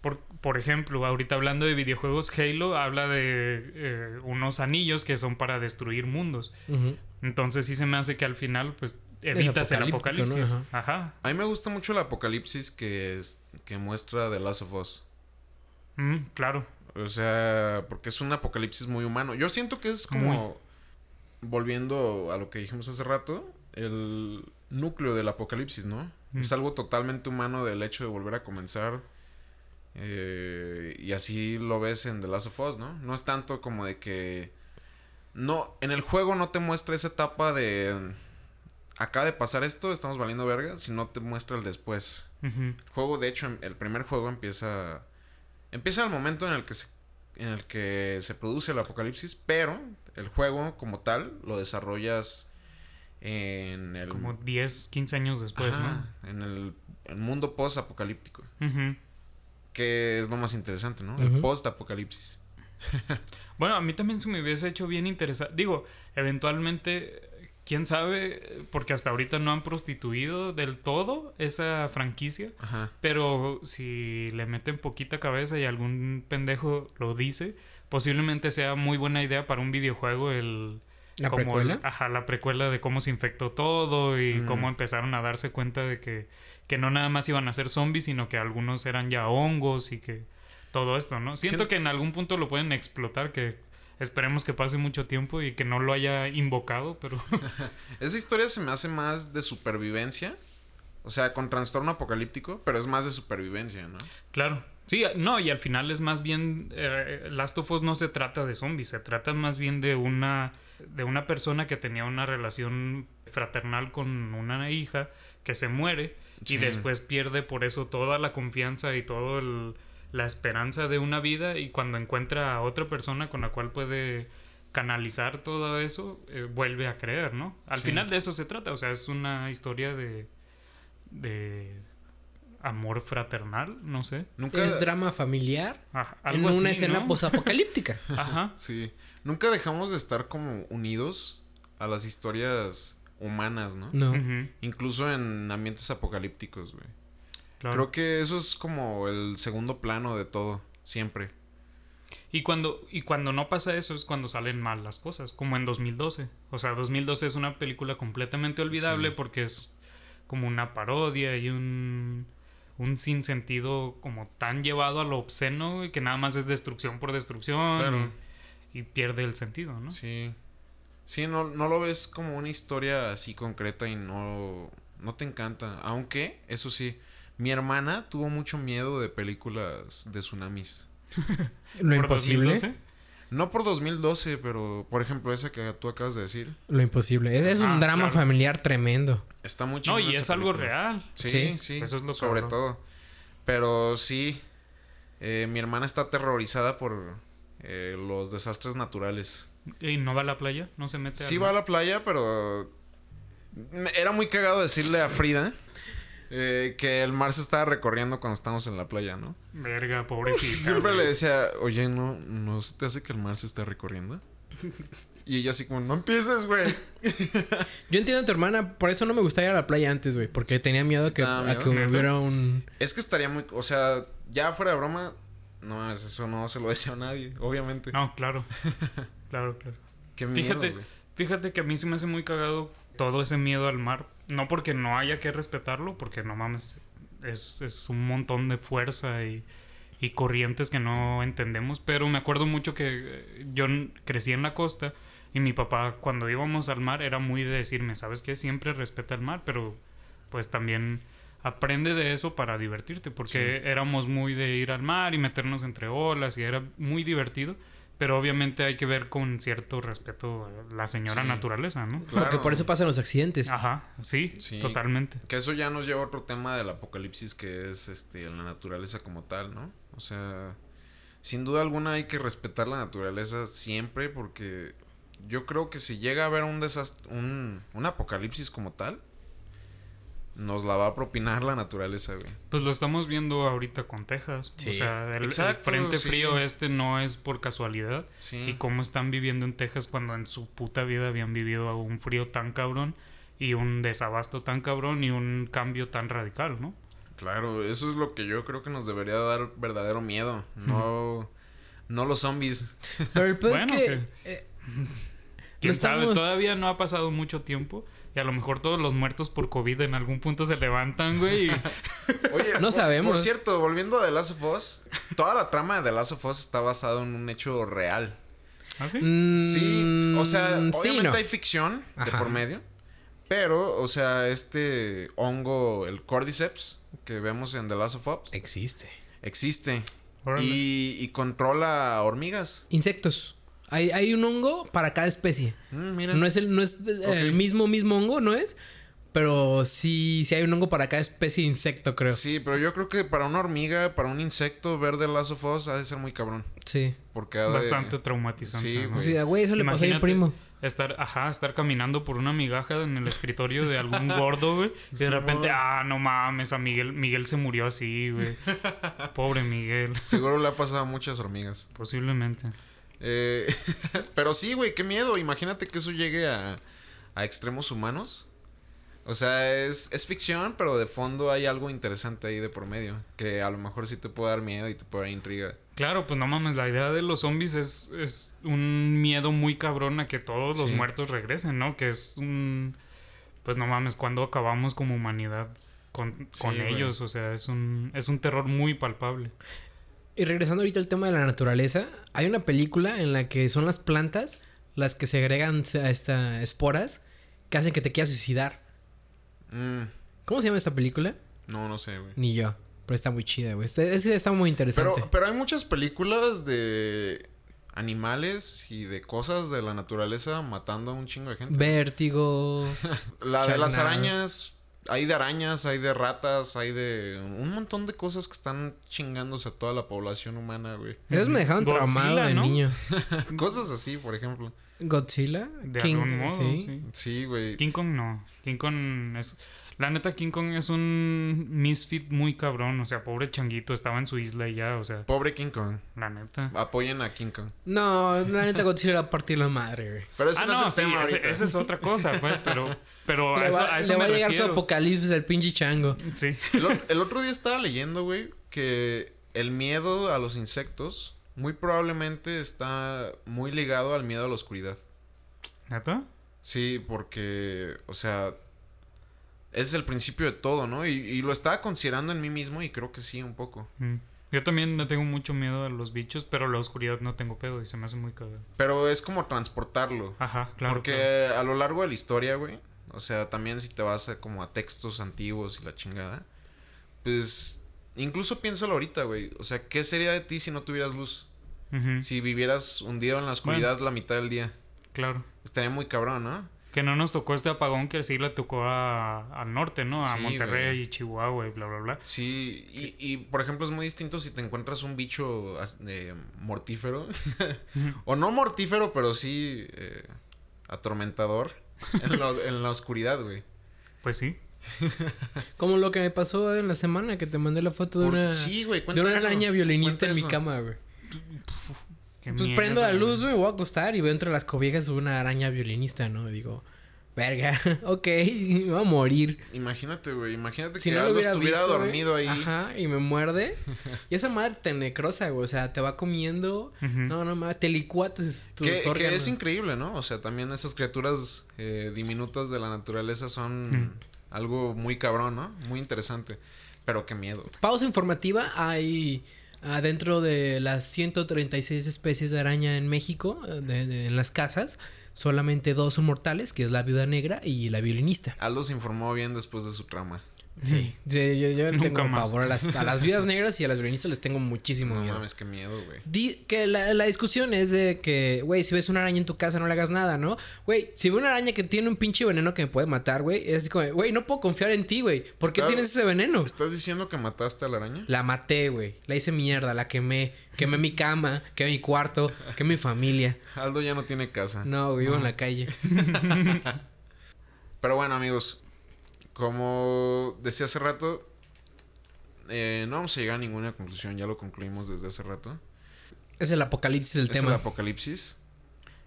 Por, por ejemplo, ahorita hablando de videojuegos, Halo habla de eh, unos anillos que son para destruir mundos. Ujú. Entonces sí se me hace que al final, pues, evitas el apocalíptico, ¿no? apocalipsis. Ajá. Ajá. A mí me gusta mucho el apocalipsis que, es, que muestra The Last of Us. Mm, claro. O sea, porque es un apocalipsis muy humano. Yo siento que es como. Volviendo a lo que dijimos hace rato, el núcleo del apocalipsis, ¿no? Mm. Es algo totalmente humano del hecho de volver a comenzar. eh, y así lo ves en The Last of Us, ¿no? No es tanto como de que. No, en el juego no te muestra esa etapa de. Acaba de pasar esto, estamos valiendo verga, sino te muestra el después. El juego, de hecho, em- el primer juego empieza. Empieza el momento en el que se, en el que se produce el apocalipsis, pero el juego como tal lo desarrollas en el. Como 10, 15 años después, Ajá, en el, el mundo post-apocalíptico. ¿no? Que es lo más interesante, ¿no? El post-apocalipsis. Bueno, a mí también se me hubiese hecho bien interesante. Digo, eventualmente, quién sabe, porque hasta ahorita no han prostituido del todo esa franquicia. Ajá. Pero si le meten poquita cabeza y algún pendejo lo dice, posiblemente sea muy buena idea para un videojuego el... ¿La como precuela? el- ajá, la precuela de cómo se infectó todo y Mm. cómo empezaron a darse cuenta de que, que no nada más iban a ser zombies, sino que algunos eran ya hongos y que todo esto, ¿no? Siento Sien- que en algún punto lo pueden explotar, que esperemos que pase mucho tiempo y que no lo haya invocado, pero... Esa historia se me hace más de supervivencia. O sea, con trastorno apocalíptico, pero es más de supervivencia, ¿no? Claro. Sí, no, y al final es más bien. Eh, Last of Us no se trata de zombies, se trata más bien de una. de una persona que tenía una relación fraternal con una hija que se muere Sí. y después pierde por eso toda la confianza y toda la esperanza de una vida y cuando encuentra a otra persona con la cual puede canalizar todo eso, eh, vuelve a creer, ¿no? Al Sí. final de eso se trata, o sea, es una historia de de amor fraternal, no sé. Nunca. Es drama familiar Ajá, en una así, escena ¿no? posapocalíptica. Ajá. Sí. Nunca dejamos de estar como unidos a las historias humanas, ¿no? No. Incluso en ambientes apocalípticos, güey. Claro. Creo que eso es como el segundo plano de todo, siempre. Y cuando y cuando no pasa eso es cuando salen mal las cosas, como en 2012. O sea, 2012 es una película completamente olvidable Sí. porque es como una parodia y un un sinsentido como tan llevado a lo obsceno que nada más es destrucción por destrucción Claro. y, y pierde el sentido, ¿no? Sí. Sí, no, no lo ves como una historia así concreta y no, no te encanta. Aunque, eso sí, mi hermana tuvo mucho miedo de películas de tsunamis. Lo ¿Por imposible. 2012? No por 2012, pero por ejemplo esa que tú acabas de decir. Lo imposible. Es, es un Ah, drama claro. familiar tremendo. Está muy No, chingona y es algo real. Sí, Sí. sí. Eso es lo sobre todo. Pero sí, eh, mi hermana está aterrorizada por eh, los desastres naturales. ¿Y no va a la playa? ¿No se mete Sí al va a la playa, pero era muy cagado decirle a Frida eh, que el mar se estaba recorriendo cuando estábamos en la playa, ¿no? Verga, pobrecita. Siempre güey. le decía, oye, ¿no, ¿no se te hace que el mar se está recorriendo? Y ella así como, no empieces, güey. Yo entiendo a tu hermana, por eso no me gustaba ir a la playa antes, güey. Porque tenía miedo Sí que, a que hubiera un. Es que estaría muy, o sea, ya fuera de broma, no, eso no se lo deseo a nadie, obviamente. No, claro. Claro, claro. Qué miedo, Fíjate, güey. fíjate que a mí se me hace muy cagado todo ese miedo al mar. No porque no haya que respetarlo, porque no mames, es, es un montón de fuerza y, y corrientes que no entendemos. Pero me acuerdo mucho que eh, yo crecí en la costa y mi papá cuando íbamos al mar era muy de decirme, ¿sabes qué? Siempre respeta el mar, pero pues también aprende de eso para divertirte, porque éramos muy de ir al mar y meternos entre olas y era muy divertido. Pero obviamente hay que ver con cierto respeto a la señora Sí. naturaleza, ¿no? Porque Claro. por eso pasan los accidentes. Ajá, sí, Sí. totalmente. Que eso ya nos lleva a otro tema del apocalipsis que es este la naturaleza como tal, ¿no? O sea, sin duda alguna hay que respetar la naturaleza siempre porque yo creo que si llega a haber un desastre, un, un apocalipsis como tal, nos la va a propinar la naturaleza, güey. Pues lo estamos viendo ahorita con Texas. Sí. O sea, el, el frente sí. frío este no es por casualidad. Sí. Y cómo están viviendo en Texas cuando en su puta vida habían vivido un frío tan cabrón y un desabasto tan cabrón y un cambio tan radical, ¿no? Claro, eso es lo que yo creo que nos debería dar verdadero miedo. No, no los zombies. Pero el Bueno, es que. que- eh, ¿Quién sabe? estamos- Todavía no ha pasado mucho tiempo. Y a lo mejor todos los muertos por COVID en algún punto se levantan, güey. y- Oye, No por- sabemos. Por cierto, volviendo a The Last of Us, toda la trama de The Last of Us está basada en un hecho real. ¿Ah, sí? mm, Sí, o sea, sí, obviamente no. hay ficción de Ajá. por medio. Pero, o sea, este hongo, el Cordyceps, que vemos en The Last of Us, Existe. existe. Y controla hormigas. Insectos. Hay, hay un hongo para cada especie. Mm, mira. No es el, no es el mismo, mismo hongo, ¿no es? Pero sí, sí hay un hongo para cada especie de insecto, creo. Sí. Sí, pero yo creo que para una hormiga, para un insecto, ver The Last of Us ha de ser muy cabrón. Porque ha de- Bastante traumatizante. Sí, ¿no? güey. Sí, güey, eso le pasó a mi Imagínate primo. Estar, ajá, estar caminando por una migaja en el escritorio de algún gordo, güey. Y de Sí, repente, ah, no mames, a Miguel, Miguel se murió así, güey. Pobre Miguel. Seguro le ha pasado a muchas hormigas. Posiblemente. Eh, pero sí, güey, qué miedo. Imagínate que eso llegue a, a extremos humanos. O sea, es, es ficción, pero de fondo hay algo interesante ahí de por medio. Que a lo mejor sí te puede dar miedo y te puede dar intriga. Claro, pues no mames, la idea de los zombies es, es un miedo muy cabrón a que todos los Sí. muertos regresen, ¿no? Que es un... Pues no mames, cuando acabamos como humanidad con, Sí, con ellos, o sea, es un, es un terror muy palpable. Y regresando ahorita al tema de la naturaleza, hay una película en la que son las plantas las que segregan a esta esporas que hacen que te quieras suicidar. Mm, ¿Cómo se llama esta película? no, no sé, güey. Ni yo. Pero está muy chida, güey. Este- Ese está muy interesante. Pero, pero hay muchas películas de animales y de cosas de la naturaleza matando a un chingo de gente. Vértigo. La de las arañas, hay de arañas, hay de ratas, hay de un montón de cosas que están chingándose a toda la población humana, güey. Esos me dejaron traumado de ¿no? niño. Cosas así, por ejemplo. Godzilla. De King, algún modo, sí. sí. Sí, güey. King Kong no. King Kong es. La neta, King Kong es un misfit muy cabrón. O sea, pobre changuito, estaba en su isla y ya, o sea, Pobre King Kong. la neta. Apoyen a King Kong. No, la neta Godzilla va a partir la madre, güey. Pero ese Ah, no, no, es sí, tema ese- ahorita. esa es otra cosa, pues, pero, pero a Le eso, va, a eso le va me a llegar su apocalipsis al pinche chango. Sí. El, el otro día estaba leyendo, güey, que el miedo a los insectos muy probablemente está muy ligado al miedo a la oscuridad. ¿Neta? Sí, porque, o sea, es el principio de todo, ¿no? Y, y lo estaba considerando en mí mismo y creo que sí, un poco. Mm. Yo también no tengo mucho miedo a los bichos, pero la oscuridad no tengo pedo y se me hace muy cagado. Pero es como transportarlo. Ajá, claro. porque claro. a lo largo de la historia, güey, o sea, también si te vas a, como a textos antiguos y la chingada, pues incluso piénsalo ahorita, güey. O sea, ¿qué sería de ti si no tuvieras luz? Si vivieras hundido en la oscuridad la mitad del día. Claro. Estaría muy cabrón, ¿no? Que no nos tocó este apagón que sí le tocó a, al norte, ¿no? A Sí, Monterrey y Chihuahua y bla, bla, bla. Sí, y, y por ejemplo es muy distinto si te encuentras un bicho eh, mortífero. o no mortífero, pero sí eh, atormentador en, lo- en la oscuridad, güey. Pues sí. Como lo que me pasó en la semana que te mandé la foto de Por- una, sí, güey, de una eso, araña violinista en mi cama, güey. Qué Pues miedo, prendo la luz, güey, me voy a acostar y veo entre las cobijas una araña violinista, ¿no? Digo, verga, ok, me voy a morir. Imagínate, güey, imagínate Si que no lo hubiera estuviera visto, dormido ahí. Ajá, y me muerde. y esa madre te necrosa, güey. O sea, te va comiendo. No, no mames, te licuates tus Que, que órganos. es increíble, ¿no? O sea, también esas criaturas eh, diminutas de la naturaleza son Mm. algo muy cabrón, ¿no? Muy interesante. Pero qué miedo. Pausa informativa. Hay ah, dentro de las 136 especies de araña en México, eh, de- en las casas, solamente dos son mortales, que es la viuda negra y la violinista. Aldo se informó bien después de su trama. Sí, sí, yo, yo Nunca tengo más. pavor a las, a las viudas negras y a las violinistas les tengo muchísimo No miedo. mames, qué miedo, güey. Di que la, la discusión es de que, güey, si ves una araña en tu casa no le hagas nada, ¿no? Güey, si veo una araña que tiene un pinche veneno que me puede matar, güey, es como, güey, no puedo confiar en ti, güey. ¿Por qué tienes ese veneno? ¿Estás diciendo que mataste a la araña? La maté, güey. La hice mierda, la quemé. Quemé mi cama, quemé mi cuarto, quemé mi familia. Aldo ya no tiene casa. No, güey, vivo en la calle. Pero bueno, amigos. Como decía hace rato, eh, no vamos a llegar a ninguna conclusión, ya lo concluimos desde hace rato. Es el apocalipsis del Es tema. el apocalipsis.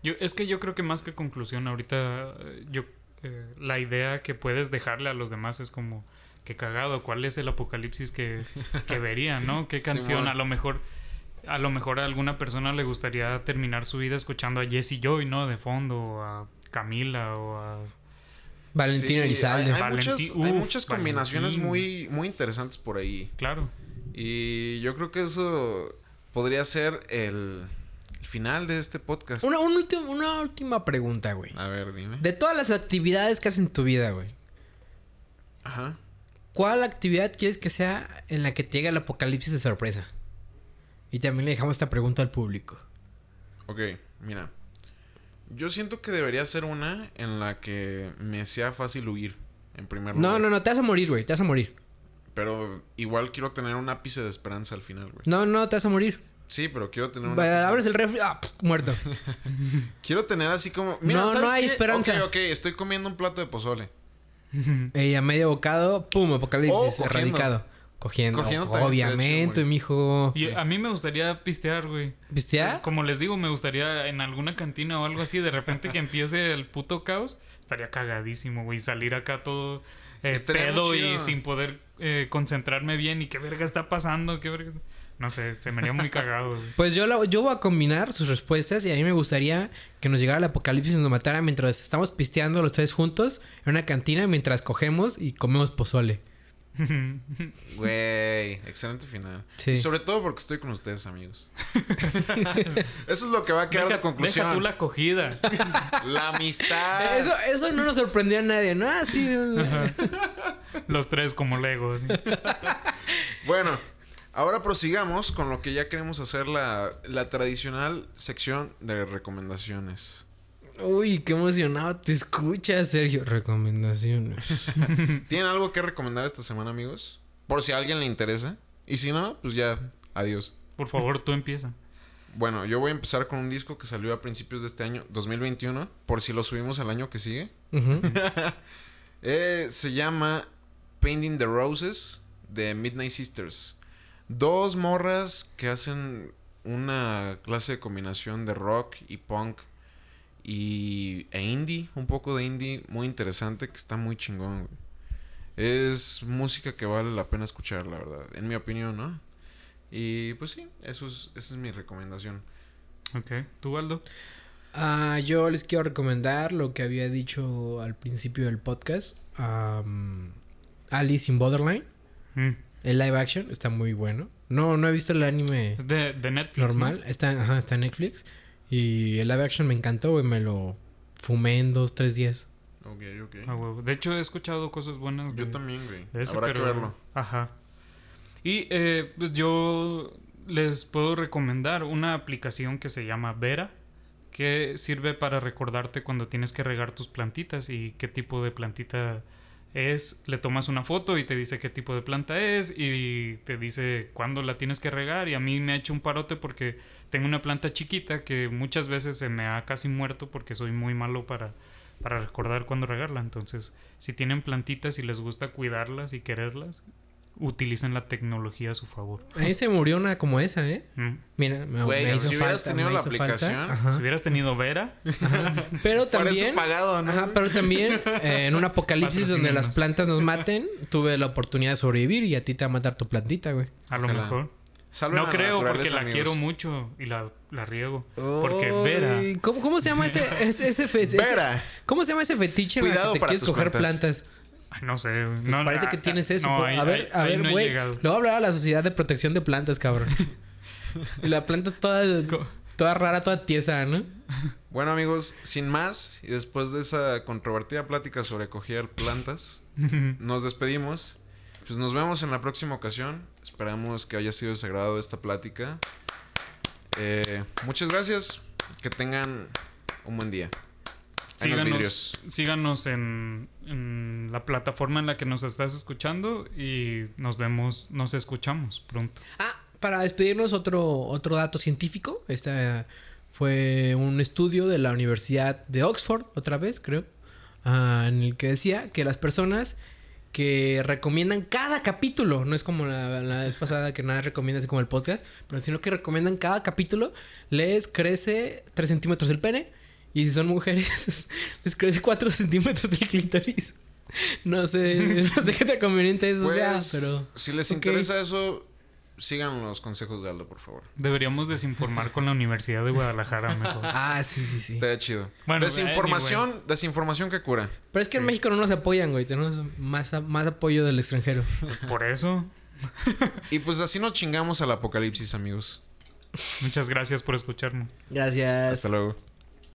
Yo, es que yo creo que más que conclusión, ahorita eh, yo eh, la idea que puedes dejarle a los demás es como que cagado, ¿cuál es el apocalipsis que, que verían, no? ¿Qué canción? A lo mejor a lo mejor a alguna persona le gustaría terminar su vida escuchando a Jesse Joy, ¿no? De fondo, o a Camila o a Valentín Sí, Elizalde. Hay, hay Valentín- muchas, hay muchas combinaciones Valentín. muy, muy interesantes por ahí. claro. Y yo creo que eso podría ser el, el final de este podcast. Una, un último- una última pregunta, güey. A ver, dime. De todas las actividades que haces en tu vida, güey. Ajá. ¿Cuál actividad quieres que sea en la que te llegue el apocalipsis de sorpresa? Y también le dejamos esta pregunta al público. Ok, mira. Yo siento que debería ser una en la que me sea fácil huir, en primer lugar. No, no, no, te vas a morir, güey, te vas a morir. Pero igual quiero tener un ápice de esperanza al final, güey. No, no, te vas a morir. Sí, pero quiero tener un ápice- Abres el refri, ah, pf, muerto. Quiero tener así como... No, ¿sabes no hay qué? esperanza. Ok, ok, estoy comiendo un plato de pozole. Y a medio bocado, pum, apocalipsis, erradicado. Cogiendo. Chido, Obviamente, güey. mijo. Y a mí me gustaría pistear, güey. ¿Pistear? Pues, como les digo, me gustaría en alguna cantina o algo así, de repente que empiece el puto caos, estaría cagadísimo, güey. Salir acá todo eh, pedo y sin poder eh, concentrarme bien y qué verga está pasando, qué verga. No sé, se me haría muy cagado, güey. Pues yo, la- yo voy a combinar sus respuestas y a mí me gustaría que nos llegara el apocalipsis y nos matara mientras estamos pisteando los tres juntos en una cantina mientras cogemos y comemos pozole. Güey, excelente final. Sí. Y sobre todo porque estoy con ustedes, amigos. Eso es lo que va a quedar Deja, de conclusión. deja tú la cogida. La amistad. Eso, eso no nos sorprendió a nadie, ¿no? Así. Los tres como Legos. Bueno, ahora prosigamos con lo que ya queremos hacer la, la tradicional sección de recomendaciones. Uy, qué emocionado te escuchas, Sergio. Recomendaciones. ¿Tienen algo que recomendar esta semana, amigos? Por si a alguien le interesa. Y si no, pues ya, adiós. Por favor, tú empieza. Bueno, yo voy a empezar con un disco que salió a principios de este año, 2021, por si lo subimos al año que sigue. Eh, se llama Painting the Roses de Midnight Sisters. Dos morras que hacen una clase de combinación de rock y punk y e indie, un poco de indie muy interesante que está muy chingón. güey. Es música que vale la pena escuchar, la verdad, en mi opinión, ¿no? Y pues sí, eso es, esa es mi recomendación. Ok. ¿Tú, Aldo? Ah, yo les quiero recomendar lo que había dicho al principio del podcast. Am, Alice in Borderline. Mm. El live action está muy bueno. No, no he visto el anime Es de, de Netflix. normal. ¿no? Está, ajá, está en Netflix. Y el live action me encantó, güey. Me lo fumé en dos, tres días. Ok, ok. Ah. De hecho, he escuchado cosas buenas. Yo de- también, güey. de Habrá pero- que verlo. Ajá. Y eh, pues yo les puedo recomendar una aplicación que se llama Vera, que sirve para recordarte cuando tienes que regar tus plantitas y qué tipo de plantita es. Le tomas una foto y te dice qué tipo de planta es y te dice cuándo la tienes que regar. Y a mí me ha hecho un parote porque tengo una planta chiquita que muchas veces se me ha casi muerto porque soy muy malo para, para recordar cuándo regarla. Entonces, si tienen plantitas y les gusta cuidarlas y quererlas, utilicen la tecnología a su favor. A mí se murió una como esa, ¿eh? Mm. Mira, me, Güey, me hizo si hubieras falta. tenido me la aplicación, Si hubieras tenido Vera, ajá. Pero también. eso pagado, ¿no? Ajá, pero también eh, en un apocalipsis donde las plantas nos maten, tuve la oportunidad de sobrevivir y a ti te va a matar tu plantita, güey. a lo Ojalá. mejor. Salven a No creo porque la amigos. quiero mucho y la, la riego. Porque Vera. ¿Cómo, cómo se llama ese, ese, ese fe- ese- Vera. ¿Cómo se llama ese fetiche en el Cuidado que te para quieres coger plantas. plantas? Ay, no sé. Pues no, parece ah, que tienes ah, eso. no, Pero, ahí- a ver, ahí- a ver, no güey. voy a hablar a la Sociedad de Protección de Plantas, cabrón. y la planta toda, toda rara, toda tiesa, ¿no? Bueno, amigos, sin más, y después de esa controvertida plática sobre coger plantas, nos despedimos. Pues nos vemos en la próxima ocasión. Esperamos que haya sido sagrado esta plática. Eh, muchas gracias. Que tengan un buen día. Síganos, vidrios. síganos en, en la plataforma en la que nos estás escuchando y nos vemos, nos escuchamos pronto. Ah, para despedirnos, otro, otro dato científico. Este fue un estudio de la Universidad de Oxford, otra vez, creo, ah, en el que decía que las personas que recomiendan cada capítulo. No es como la, la vez pasada que nada recomienda así como el podcast, pero sino que recomiendan cada capítulo. Les crece 3 centímetros el pene. Y si son mujeres, les crece 4 centímetros del clítoris. No sé, no sé qué tan conveniente eso sea, Pues, pero. si les interesa eso, sigan los consejos de Aldo, por favor. Deberíamos desinformar con la Universidad de Guadalajara mejor. Ah, sí, sí, sí. Estaría chido. Bueno, desinformación, desinformación que cura. Pero es que en México no nos apoyan, güey. Tenemos más, más apoyo del extranjero. Por eso, Y pues así nos chingamos al apocalipsis, amigos. muchas gracias por escucharnos. Gracias. Hasta luego.